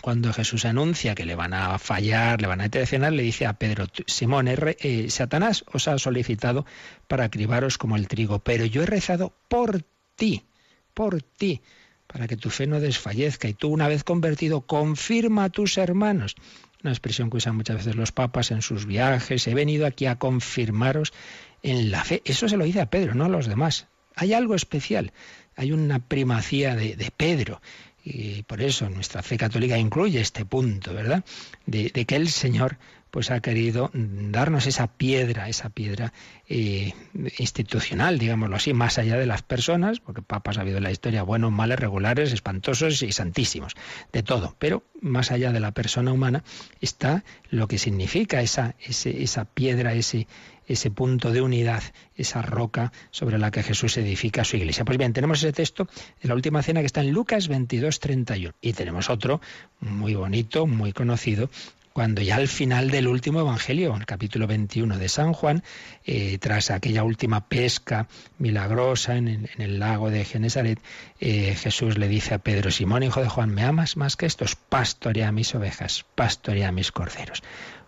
cuando Jesús anuncia que le van a fallar, le van a traicionar, le dice a Pedro, Simón, eh, Satanás os ha solicitado para cribaros como el trigo, pero yo he rezado por ti, por ti, para que tu fe no desfallezca y tú una vez convertido confirma a tus hermanos una expresión que usan muchas veces los papas en sus viajes, he venido aquí a confirmaros en la fe. Eso se lo dice a Pedro, no a los demás. Hay algo especial, hay una primacía de, Pedro. Y por eso nuestra fe católica incluye este punto, ¿verdad? De, que el Señor pues ha querido darnos esa piedra, esa piedra eh, institucional, digámoslo así, más allá de las personas, porque papas ha habido en la historia buenos, males, regulares, espantosos y santísimos, de todo, pero más allá de la persona humana está lo que significa esa, esa piedra, ese, ese punto de unidad, esa roca sobre la que Jesús edifica su iglesia. Pues bien, tenemos ese texto de la última cena que está en Lucas 22, 31. Y tenemos otro muy bonito, muy conocido, cuando ya al final del último Evangelio, el capítulo 21 de San Juan, eh, tras aquella última pesca milagrosa en, el lago de Genesaret, eh, Jesús le dice a Pedro, Simón, hijo de Juan, ¿me amas más que estos? Pastorea mis ovejas, pastorea mis corderos.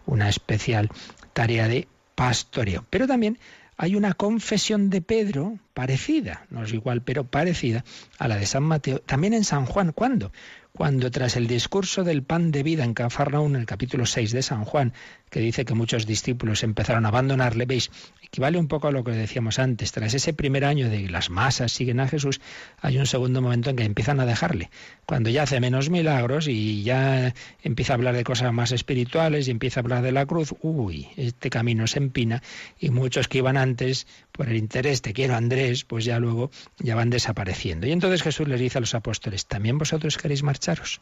Una especial tarea de pastoreo. Pero también hay una confesión de Pedro parecida, no es igual, pero parecida a la de San Mateo, también en San Juan. ¿Cuándo? cuando tras el discurso del pan de vida en Cafarnaún, en el capítulo 6 de San Juan, que dice que muchos discípulos empezaron a abandonarle, veis, equivale un poco a lo que decíamos antes, tras ese primer año de las masas siguen a Jesús, hay un segundo momento en que empiezan a dejarle, cuando ya hace menos milagros y ya empieza a hablar de cosas más espirituales y empieza a hablar de la cruz, uy, este camino se empina y muchos que iban antes por el interés, te quiero Andrés, pues ya luego ya van desapareciendo. Y entonces Jesús les dice a los apóstoles, ¿también vosotros queréis marcharos?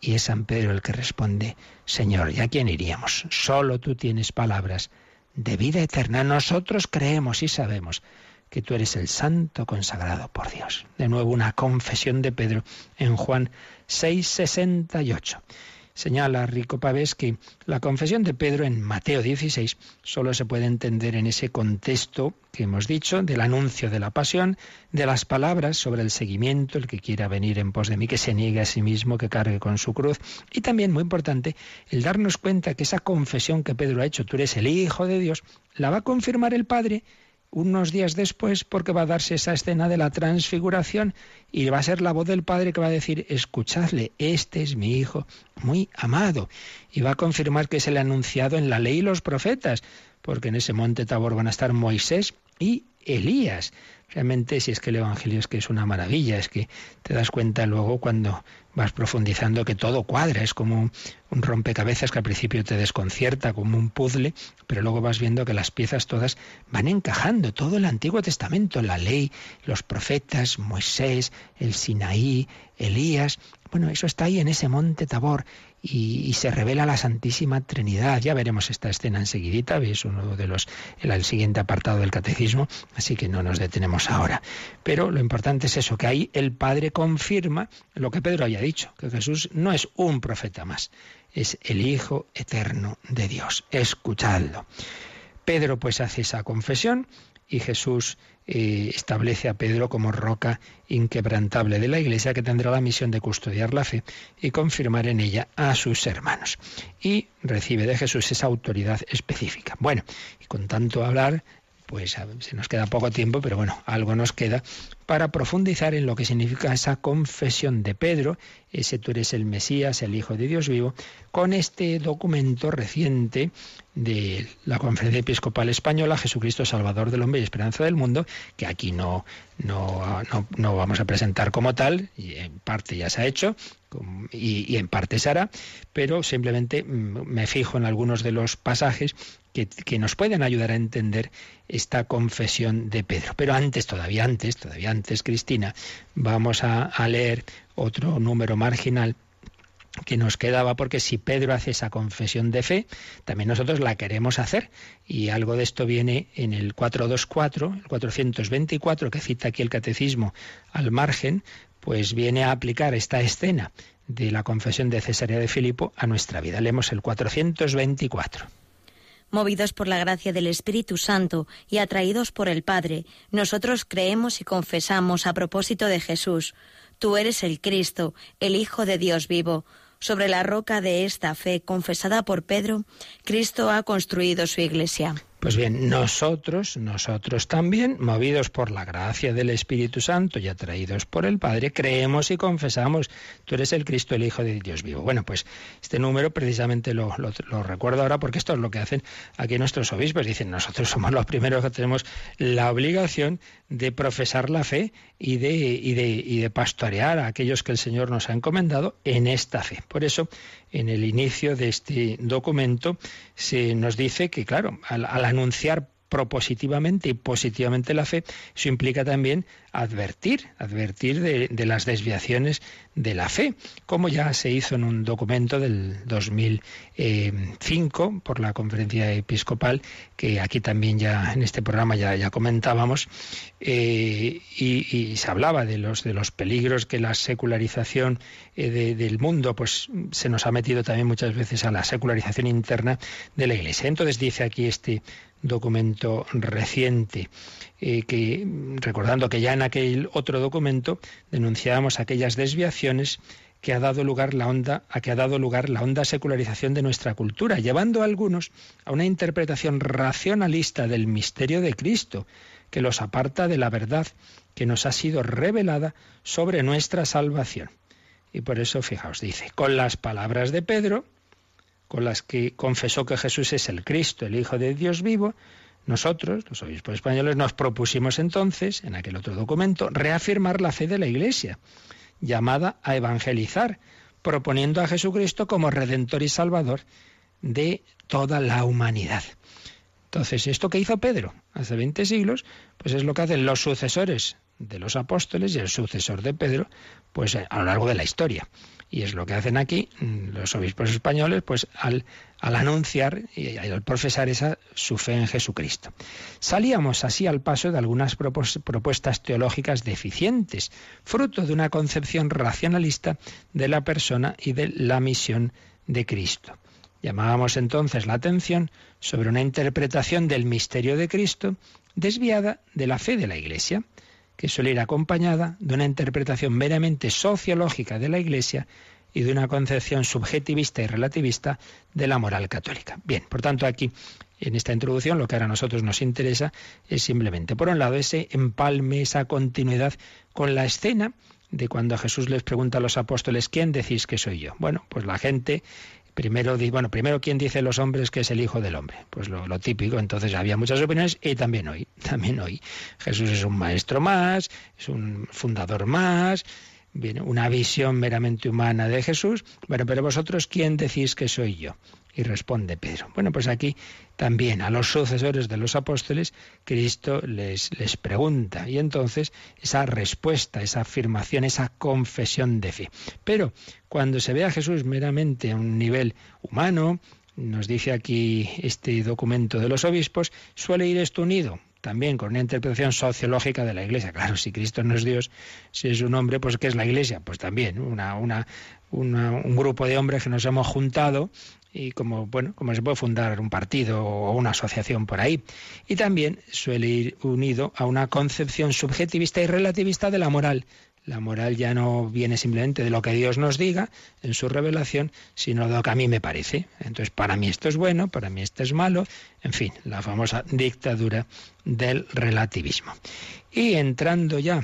Y es San Pedro el que responde, Señor, ¿y a quién iríamos? Solo tú tienes palabras de vida eterna. Nosotros creemos y sabemos que tú eres el santo consagrado por Dios. De nuevo una confesión de Pedro en Juan 6:68. Señala Rico Pavés que la confesión de Pedro en Mateo 16 solo se puede entender en ese contexto que hemos dicho del anuncio de la pasión, de las palabras sobre el seguimiento, el que quiera venir en pos de mí, que se niegue a sí mismo, que cargue con su cruz, y también, muy importante, el darnos cuenta que esa confesión que Pedro ha hecho, tú eres el Hijo de Dios, la va a confirmar el Padre unos días después porque va a darse esa escena de la transfiguración y va a ser la voz del Padre que va a decir, escuchadle, este es mi Hijo muy amado. Y va a confirmar que es el anunciado en la ley y los profetas, porque en ese monte Tabor van a estar Moisés y Elías. Realmente, si es que el Evangelio es que es una maravilla, es que te das cuenta luego cuando vas profundizando que todo cuadra, es como un rompecabezas que al principio te desconcierta, como un puzzle, pero luego vas viendo que las piezas todas van encajando, todo el Antiguo Testamento, la ley, los profetas, Moisés, el Sinaí, Elías, bueno, eso está ahí en ese monte Tabor y, se revela la Santísima Trinidad. Ya veremos esta escena enseguidita, es uno de los, el, siguiente apartado del catecismo, así que no nos detenemos ahora. Pero lo importante es eso, que ahí el Padre confirma lo que Pedro había dicho, que Jesús no es un profeta más, es el Hijo eterno de Dios. Escuchadlo. Pedro pues hace esa confesión y Jesús eh, establece a Pedro como roca inquebrantable de la Iglesia que tendrá la misión de custodiar la fe y confirmar en ella a sus hermanos. Y recibe de Jesús esa autoridad específica. Bueno, y con tanto hablar, pues se nos queda poco tiempo, pero bueno, algo nos queda para profundizar en lo que significa esa confesión de Pedro, ese tú eres el Mesías, el Hijo de Dios vivo, con este documento reciente de la Conferencia Episcopal Española, Jesucristo Salvador del Hombre y Esperanza del Mundo, que aquí no, no, no, vamos a presentar como tal, y en parte ya se ha hecho, y, y en parte se hará, pero simplemente mm, me fijo en algunos de los pasajes que, nos pueden ayudar a entender esta confesión de Pedro. Pero antes, todavía antes, todavía antes, Cristina, vamos a, a leer otro número marginal que nos quedaba, porque si Pedro hace esa confesión de fe, también nosotros la queremos hacer. Y algo de esto viene en el 424, el 424, que cita aquí el catecismo al margen, pues viene a aplicar esta escena de la confesión de Cesarea de Filipo a nuestra vida. Leemos el 424. Movidos por la gracia del Espíritu Santo y atraídos por el Padre, nosotros creemos y confesamos a propósito de Jesús, Tú eres el Cristo, el Hijo de Dios vivo. Sobre la roca de esta fe confesada por Pedro, Cristo ha construido su iglesia. Pues bien, nosotros, nosotros también, movidos por la gracia del Espíritu Santo y atraídos por el Padre, creemos y confesamos, tú eres el Cristo, el Hijo de Dios vivo. Bueno, pues este número precisamente lo, recuerdo ahora porque esto es lo que hacen aquí nuestros obispos. Dicen, nosotros somos los primeros que tenemos la obligación de profesar la fe y de, y de, pastorear a aquellos que el Señor nos ha encomendado en esta fe. Por eso en el inicio de este documento se nos dice que, claro, al, anunciar propositivamente y positivamente la fe, eso implica también advertir, advertir de, las desviaciones de la fe, como ya se hizo en un documento del 2005 por la conferencia episcopal, que aquí también ya en este programa ya, ya comentábamos, eh, y, se hablaba de los, de los peligros que la secularización eh, del mundo pues se nos ha metido también muchas veces a la secularización interna de la Iglesia. Entonces dice aquí este documento reciente, eh, que recordando que ya en aquel otro documento denunciábamos aquellas desviaciones que ha dado lugar la onda, a que ha dado lugar la honda secularización de nuestra cultura, llevando a algunos a una interpretación racionalista del misterio de Cristo, que los aparta de la verdad que nos ha sido revelada sobre nuestra salvación. Y por eso, fijaos, dice, con las palabras de Pedro, con las que confesó que Jesús es el Cristo, el Hijo de Dios vivo, nosotros, los obispos españoles, nos propusimos entonces, en aquel otro documento, reafirmar la fe de la Iglesia, llamada a evangelizar, proponiendo a Jesucristo como Redentor y Salvador de toda la humanidad. Entonces, esto que hizo Pedro hace 20 siglos, pues es lo que hacen los sucesores de los apóstoles y el sucesor de Pedro, pues a lo largo de la historia. Y es lo que hacen aquí mm, los obispos españoles, pues al, al anunciar y al profesar esa su fe en Jesucristo. Salíamos así al paso de algunas propuestas teológicas deficientes, fruto de una concepción racionalista de la persona y de la misión de Cristo. Llamábamos entonces la atención sobre una interpretación del misterio de Cristo desviada de la fe de la Iglesia, que suele ir acompañada de una interpretación meramente sociológica de la Iglesia y de una concepción subjetivista y relativista de la moral católica. Bien, por tanto aquí en esta introducción lo que ahora a nosotros nos interesa es simplemente, por un lado, ese empalme, esa continuidad con la escena de cuando Jesús les pregunta a los apóstoles, ¿quién decís que soy yo? Bueno, pues la gente primero bueno, primero quién dice los hombres que es el hijo del hombre, pues lo, lo, típico. Entonces había muchas opiniones y también hoy, también hoy Jesús es un maestro más, es un fundador más, viene una visión meramente humana de Jesús. Bueno, pero vosotros quién decís que soy yo? Y responde Pedro. Bueno, pues aquí también a los sucesores de los apóstoles, Cristo les, les pregunta. Y entonces esa respuesta, esa afirmación, esa confesión de fe. Pero cuando se ve a Jesús meramente a un nivel humano, nos dice aquí este documento de los obispos, suele ir esto unido también con una interpretación sociológica de la Iglesia. Claro, si Cristo no es Dios, si es un hombre, pues ¿qué es la Iglesia? Pues también una, una, un grupo de hombres que nos hemos juntado y como bueno como se puede fundar un partido o una asociación por ahí y también suele ir unido a una concepción subjetivista y relativista de la moral la moral ya no viene simplemente de lo que Dios nos diga en su revelación, sino de lo que a mí me parece. Entonces, para mí esto es bueno, para mí esto es malo, en fin, la famosa dictadura del relativismo. Y entrando ya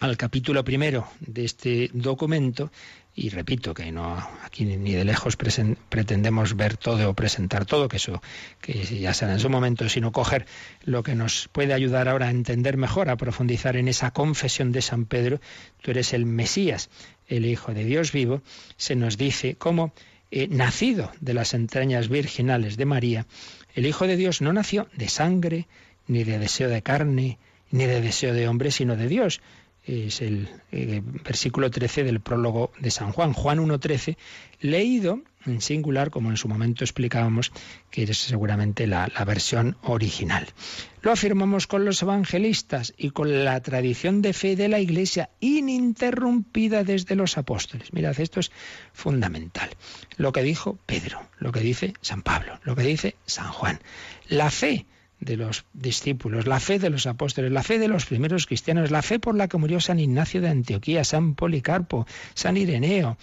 al capítulo primero de este documento, y repito que no aquí ni de lejos pretendemos ver todo o presentar todo, que eso que ya será en su momento, sino coger lo que nos puede ayudar ahora a entender mejor, a profundizar en esa confesión de San Pedro, tú eres el Mesías, el Hijo de Dios vivo, se nos dice cómo eh, nacido de las entrañas virginales de María, el Hijo de Dios no nació de sangre, ni de deseo de carne, ni de deseo de hombre, sino de Dios es el, eh, versículo 13 del prólogo de San Juan, Juan 1.13, leído en singular, como en su momento explicábamos, que es seguramente la, la, versión original. Lo afirmamos con los evangelistas y con la tradición de fe de la Iglesia ininterrumpida desde los apóstoles. Mirad, esto es fundamental. Lo que dijo Pedro, lo que dice San Pablo, lo que dice San Juan. La fe de los discípulos, la fe de los apóstoles, la fe de los primeros cristianos, la fe por la que murió San Ignacio de Antioquía, San Policarpo, San Ireneo,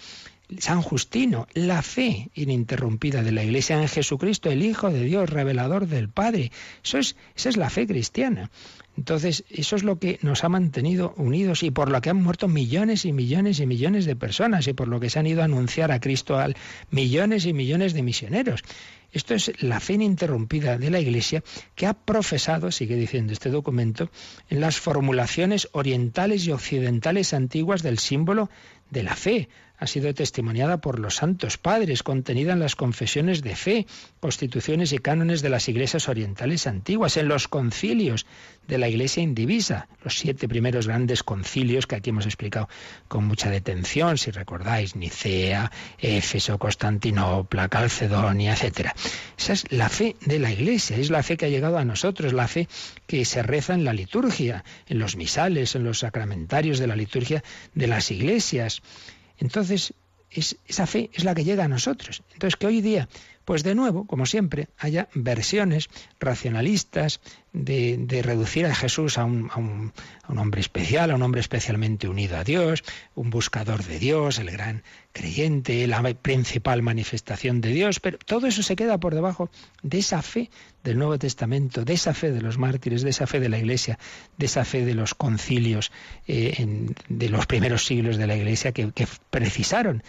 San Justino, la fe ininterrumpida de la Iglesia en Jesucristo, el Hijo de Dios, revelador del Padre. Eso es, esa es la fe cristiana. Entonces, eso es lo que nos ha mantenido unidos y por lo que han muerto millones y millones y millones de personas y por lo que se han ido a anunciar a Cristo a millones y millones de misioneros. Esto es la fe ininterrumpida de la Iglesia que ha profesado, sigue diciendo este documento, en las formulaciones orientales y occidentales antiguas del símbolo de la fe ha sido testimoniada por los santos padres, contenida en las confesiones de fe, constituciones y cánones de las iglesias orientales antiguas, en los concilios de la iglesia indivisa, los siete primeros grandes concilios que aquí hemos explicado con mucha detención, si recordáis, Nicea, Éfeso, Constantinopla, Calcedonia, etc. Esa es la fe de la iglesia, es la fe que ha llegado a nosotros, la fe que se reza en la liturgia, en los misales, en los sacramentarios de la liturgia de las iglesias. Entonces, esa fe es la que llega a nosotros. Entonces, que hoy día, pues de nuevo, como siempre, haya versiones racionalistas de, reducir a Jesús a un, hombre especial, a un hombre especialmente unido a Dios, un buscador de Dios, el gran creyente, la principal manifestación de Dios, pero todo eso se queda por debajo de esa fe del Nuevo Testamento, de esa fe de los mártires, de esa fe de la Iglesia, de esa fe de los concilios eh, de los primeros siglos de la Iglesia que, precisaron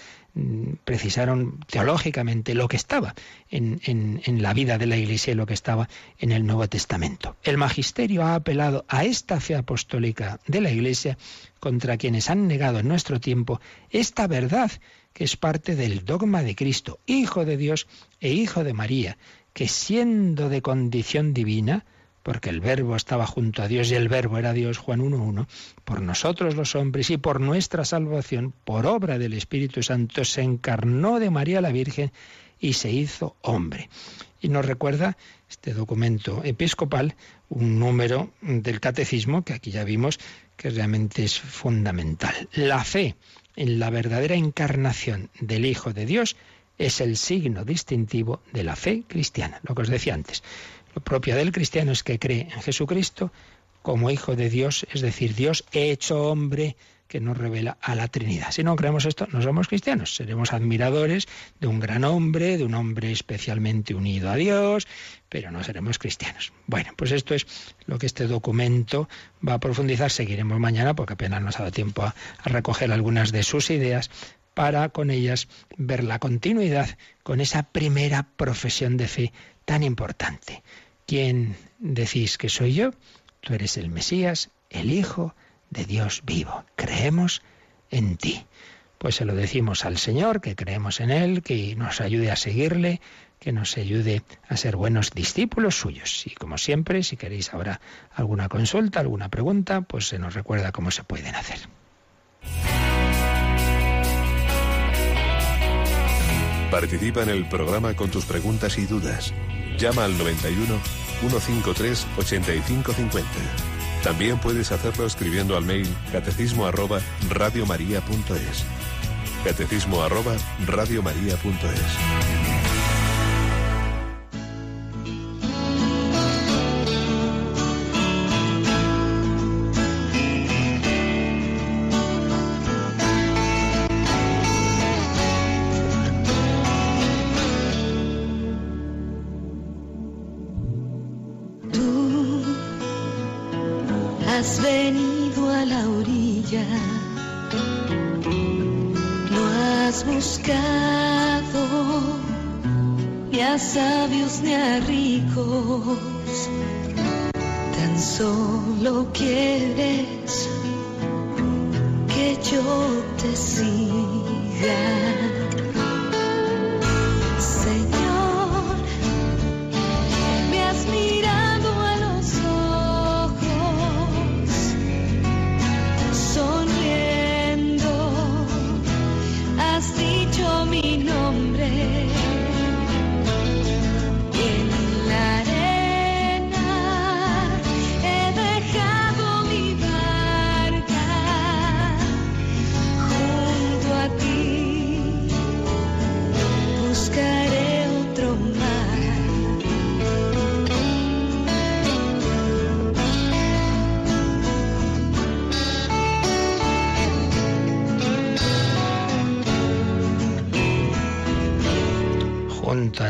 precisaron teológicamente lo que estaba en, en, la vida de la Iglesia y lo que estaba en el Nuevo Testamento. El magisterio ha apelado a esta fe apostólica de la Iglesia contra quienes han negado en nuestro tiempo esta verdad que es parte del dogma de Cristo, Hijo de Dios e Hijo de María, que siendo de condición divina, porque el verbo estaba junto a Dios y el verbo era Dios, Juan 1.1, por nosotros los hombres y por nuestra salvación, por obra del Espíritu Santo, se encarnó de María la Virgen y se hizo hombre. Y nos recuerda este documento episcopal un número del catecismo que aquí ya vimos que realmente es fundamental. La fe en la verdadera encarnación del Hijo de Dios es el signo distintivo de la fe cristiana, lo que os decía antes. Lo propio del cristiano es que cree en Jesucristo como Hijo de Dios, es decir, Dios hecho hombre que nos revela a la Trinidad. Si no creemos esto, no somos cristianos. Seremos admiradores de un gran hombre, de un hombre especialmente unido a Dios, pero no seremos cristianos. Bueno, pues esto es lo que este documento va a profundizar. Seguiremos mañana porque apenas nos ha dado tiempo a, a recoger algunas de sus ideas para con ellas ver la continuidad con esa primera profesión de fe tan importante. ¿Quién decís que soy yo? Tú eres el Mesías, el Hijo de Dios vivo. Creemos en ti. Pues se lo decimos al Señor, que creemos en Él, que nos ayude a seguirle, que nos ayude a ser buenos discípulos suyos. Y como siempre, si queréis ahora alguna consulta, alguna pregunta, pues se nos recuerda cómo se pueden hacer. Participa en el programa con tus preguntas y dudas. Llama al 91 153 8550. También puedes hacerlo escribiendo al mail catecismo arroba radiomaria.es. Catecismo arroba radiomaria.es.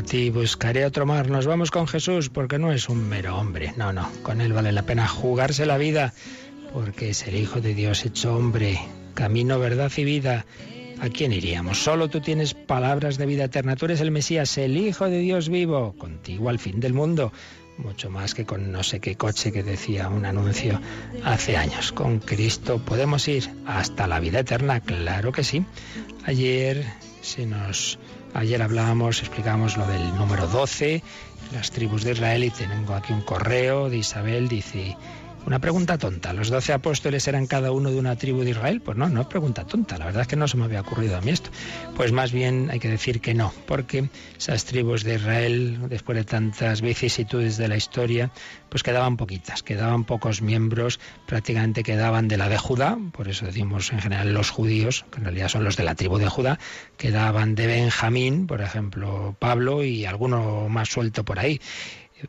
ti buscaré otro mar. Nos vamos con Jesús porque no es un mero hombre. No, no. Con él vale la pena jugarse la vida porque es el Hijo de Dios hecho hombre. Camino, verdad y vida. ¿A quién iríamos? Solo tú tienes palabras de vida eterna. Tú eres el Mesías, el Hijo de Dios vivo, contigo al fin del mundo. Mucho más que con no sé qué coche que decía un anuncio hace años. Con Cristo podemos ir hasta la vida eterna, claro que sí. Ayer se nos Ayer hablábamos, explicábamos lo del número 12, las tribus de Israel, y tengo aquí un correo de Isabel, dice, una pregunta tonta. ¿Los doce apóstoles eran cada uno de una tribu de Israel? Pues no, no es pregunta tonta. La verdad es que no se me había ocurrido a mí esto. Pues más bien hay que decir que no, porque esas tribus de Israel, después de tantas vicisitudes de la historia, pues quedaban poquitas, quedaban pocos miembros, prácticamente quedaban de la de Judá, por eso decimos en general los judíos, que en realidad son los de la tribu de Judá, quedaban de Benjamín, por ejemplo, Pablo y alguno más suelto por ahí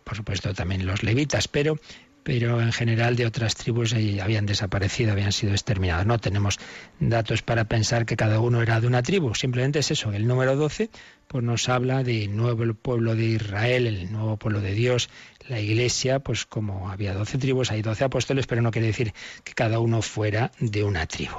por supuesto también los levitas, pero pero en general de otras tribus habían desaparecido, habían sido exterminados. No tenemos datos para pensar que cada uno era de una tribu, simplemente es eso. El número 12 pues nos habla del nuevo pueblo de Israel, el nuevo pueblo de Dios, la iglesia, pues como había 12 tribus, hay 12 apóstoles, pero no quiere decir que cada uno fuera de una tribu.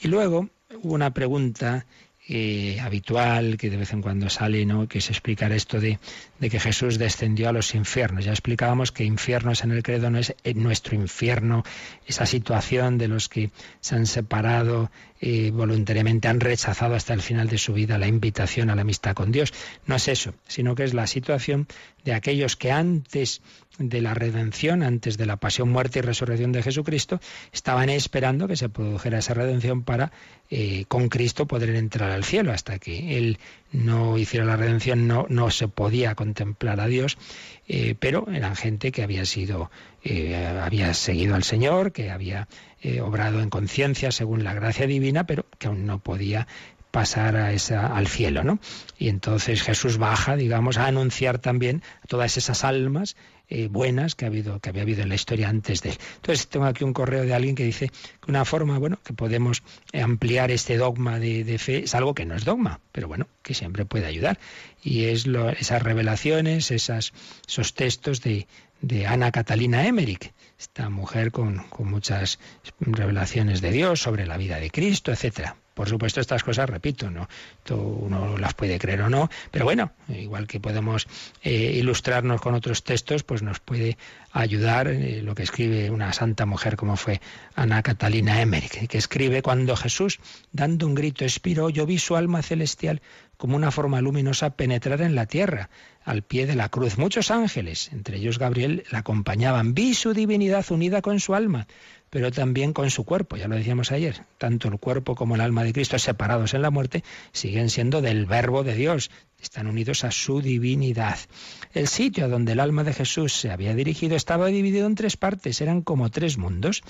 Y luego hubo una pregunta eh, habitual que de vez en cuando sale, ¿no? que se explicar esto de, de, que Jesús descendió a los infiernos. Ya explicábamos que infiernos en el credo no es nuestro infierno, esa situación de los que se han separado eh, voluntariamente, han rechazado hasta el final de su vida la invitación a la amistad con Dios. No es eso, sino que es la situación de aquellos que antes de la redención, antes de la pasión, muerte y resurrección de Jesucristo, estaban esperando que se produjera esa redención para eh, con Cristo poder entrar al cielo. Hasta que Él no hiciera la redención no, no se podía contemplar a Dios, eh, pero eran gente que había sido, eh, había seguido al Señor, que había obrado en conciencia según la gracia divina, pero que aún no podía pasar a esa, al cielo, ¿no? Y entonces Jesús baja, digamos, a anunciar también a todas esas almas eh, buenas que, ha habido, que había habido en la historia antes de él. Entonces tengo aquí un correo de alguien que dice que una forma, bueno, que podemos ampliar este dogma de, fe es algo que no es dogma, pero bueno, que siempre puede ayudar. Y es esas revelaciones, esas, esos textos de, de Ana Catalina Emmerich, esta mujer con, con, muchas revelaciones de Dios sobre la vida de Cristo, etcétera. Por supuesto, estas cosas, repito, no uno las puede creer o no, pero bueno, igual que podemos eh, ilustrarnos con otros textos, pues nos puede ayudar eh, lo que escribe una santa mujer como fue Ana Catalina Emmerich, que escribe cuando Jesús, dando un grito, expiró, yo vi su alma celestial como una forma luminosa penetrar en la tierra, al pie de la cruz. Muchos ángeles, entre ellos Gabriel, la acompañaban. Vi su divinidad unida con su alma pero también con su cuerpo, ya lo decíamos ayer, tanto el cuerpo como el alma de Cristo separados en la muerte siguen siendo del verbo de Dios, están unidos a su divinidad. El sitio a donde el alma de Jesús se había dirigido estaba dividido en tres partes, eran como tres mundos.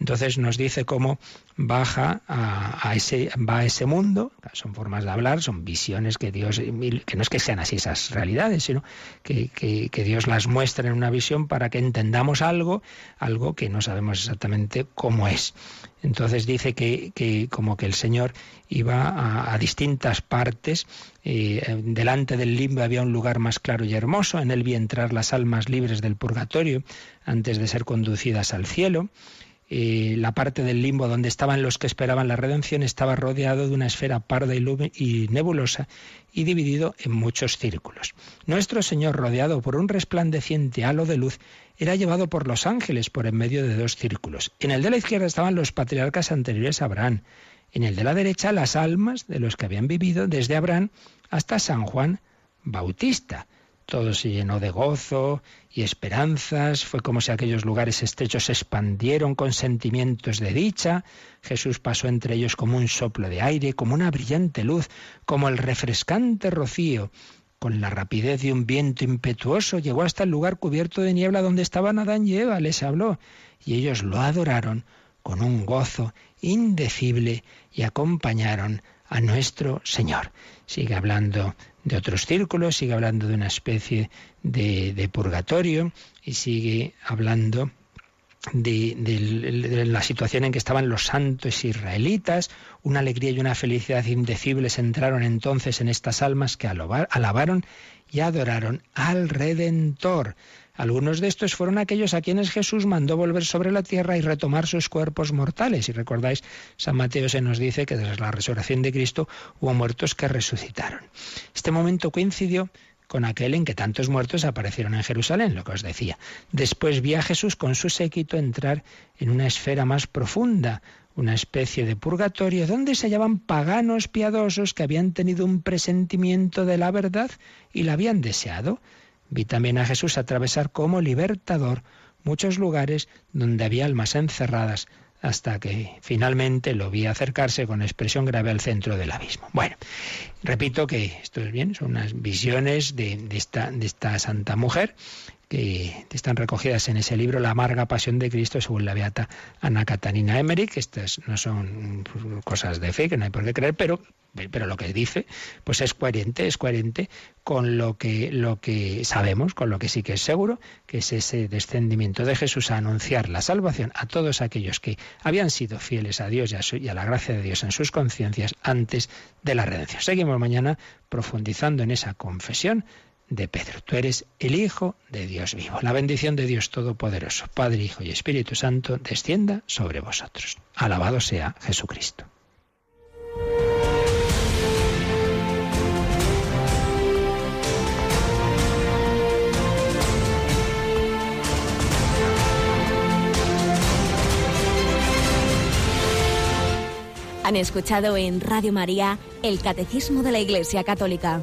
Entonces nos dice cómo baja a, ese, va a ese mundo, son formas de hablar, son visiones que Dios, que no es que sean así esas realidades, sino que, que Dios las muestra en una visión para que entendamos algo, algo que no sabemos exactamente cómo es. Entonces dice que, como que el Señor iba a, distintas partes. Eh, delante del limbo había un lugar más claro y hermoso. En él vi entrar las almas libres del purgatorio antes de ser conducidas al cielo. Eh, la parte del limbo donde estaban los que esperaban la redención estaba rodeado de una esfera parda y, nebulosa y dividido en muchos círculos. Nuestro Señor, rodeado por un resplandeciente halo de luz, era llevado por los ángeles por en medio de dos círculos. En el de la izquierda estaban los patriarcas anteriores a Abraham, en el de la derecha las almas de los que habían vivido desde Abraham hasta San Juan Bautista. Todo se llenó de gozo y esperanzas, fue como si aquellos lugares estrechos se expandieron con sentimientos de dicha. Jesús pasó entre ellos como un soplo de aire, como una brillante luz, como el refrescante rocío. Con la rapidez de un viento impetuoso llegó hasta el lugar cubierto de niebla donde estaban Adán y Eva, les habló, y ellos lo adoraron con un gozo indecible y acompañaron a nuestro Señor. Sigue hablando de otros círculos, sigue hablando de una especie de, purgatorio y sigue hablando de, la situación en que estaban los santos israelitas. Una alegría y una felicidad indecibles entraron entonces en estas almas que alabaron y adoraron al Redentor. Algunos de estos fueron aquellos a quienes Jesús mandó volver sobre la tierra y retomar sus cuerpos mortales. Y recordáis, San Mateo se nos dice que desde la resurrección de Cristo hubo muertos que resucitaron. Este momento coincidió con aquel en que tantos muertos aparecieron en Jerusalén, lo que os decía. Después vi a Jesús con su séquito entrar en una esfera más profunda, una especie de purgatorio donde se hallaban paganos piadosos que habían tenido un presentimiento de la verdad y la habían deseado. Vi también a Jesús atravesar como libertador muchos lugares donde había almas encerradas hasta que finalmente lo vi acercarse con expresión grave al centro del abismo. Bueno, repito que esto es bien, son unas visiones de, esta, de esta santa mujer que están recogidas en ese libro La amarga pasión de Cristo según la beata Ana Catarina Emmerich. Estas no son cosas de fe que no hay por qué creer, pero, pero lo que dice pues es coherente, es coherente con lo que, lo que sabemos, con lo que sí que es seguro, que es ese descendimiento de Jesús a anunciar la salvación a todos aquellos que habían sido fieles a Dios y a, y a la gracia de Dios en sus conciencias antes de la redención. Seguimos mañana profundizando en esa confesión de Pedro. Tú eres el Hijo de Dios vivo. La bendición de Dios Todopoderoso, Padre, Hijo y Espíritu Santo, descienda sobre vosotros. Alabado sea Jesucristo. Han escuchado en Radio María el Catecismo de la Iglesia Católica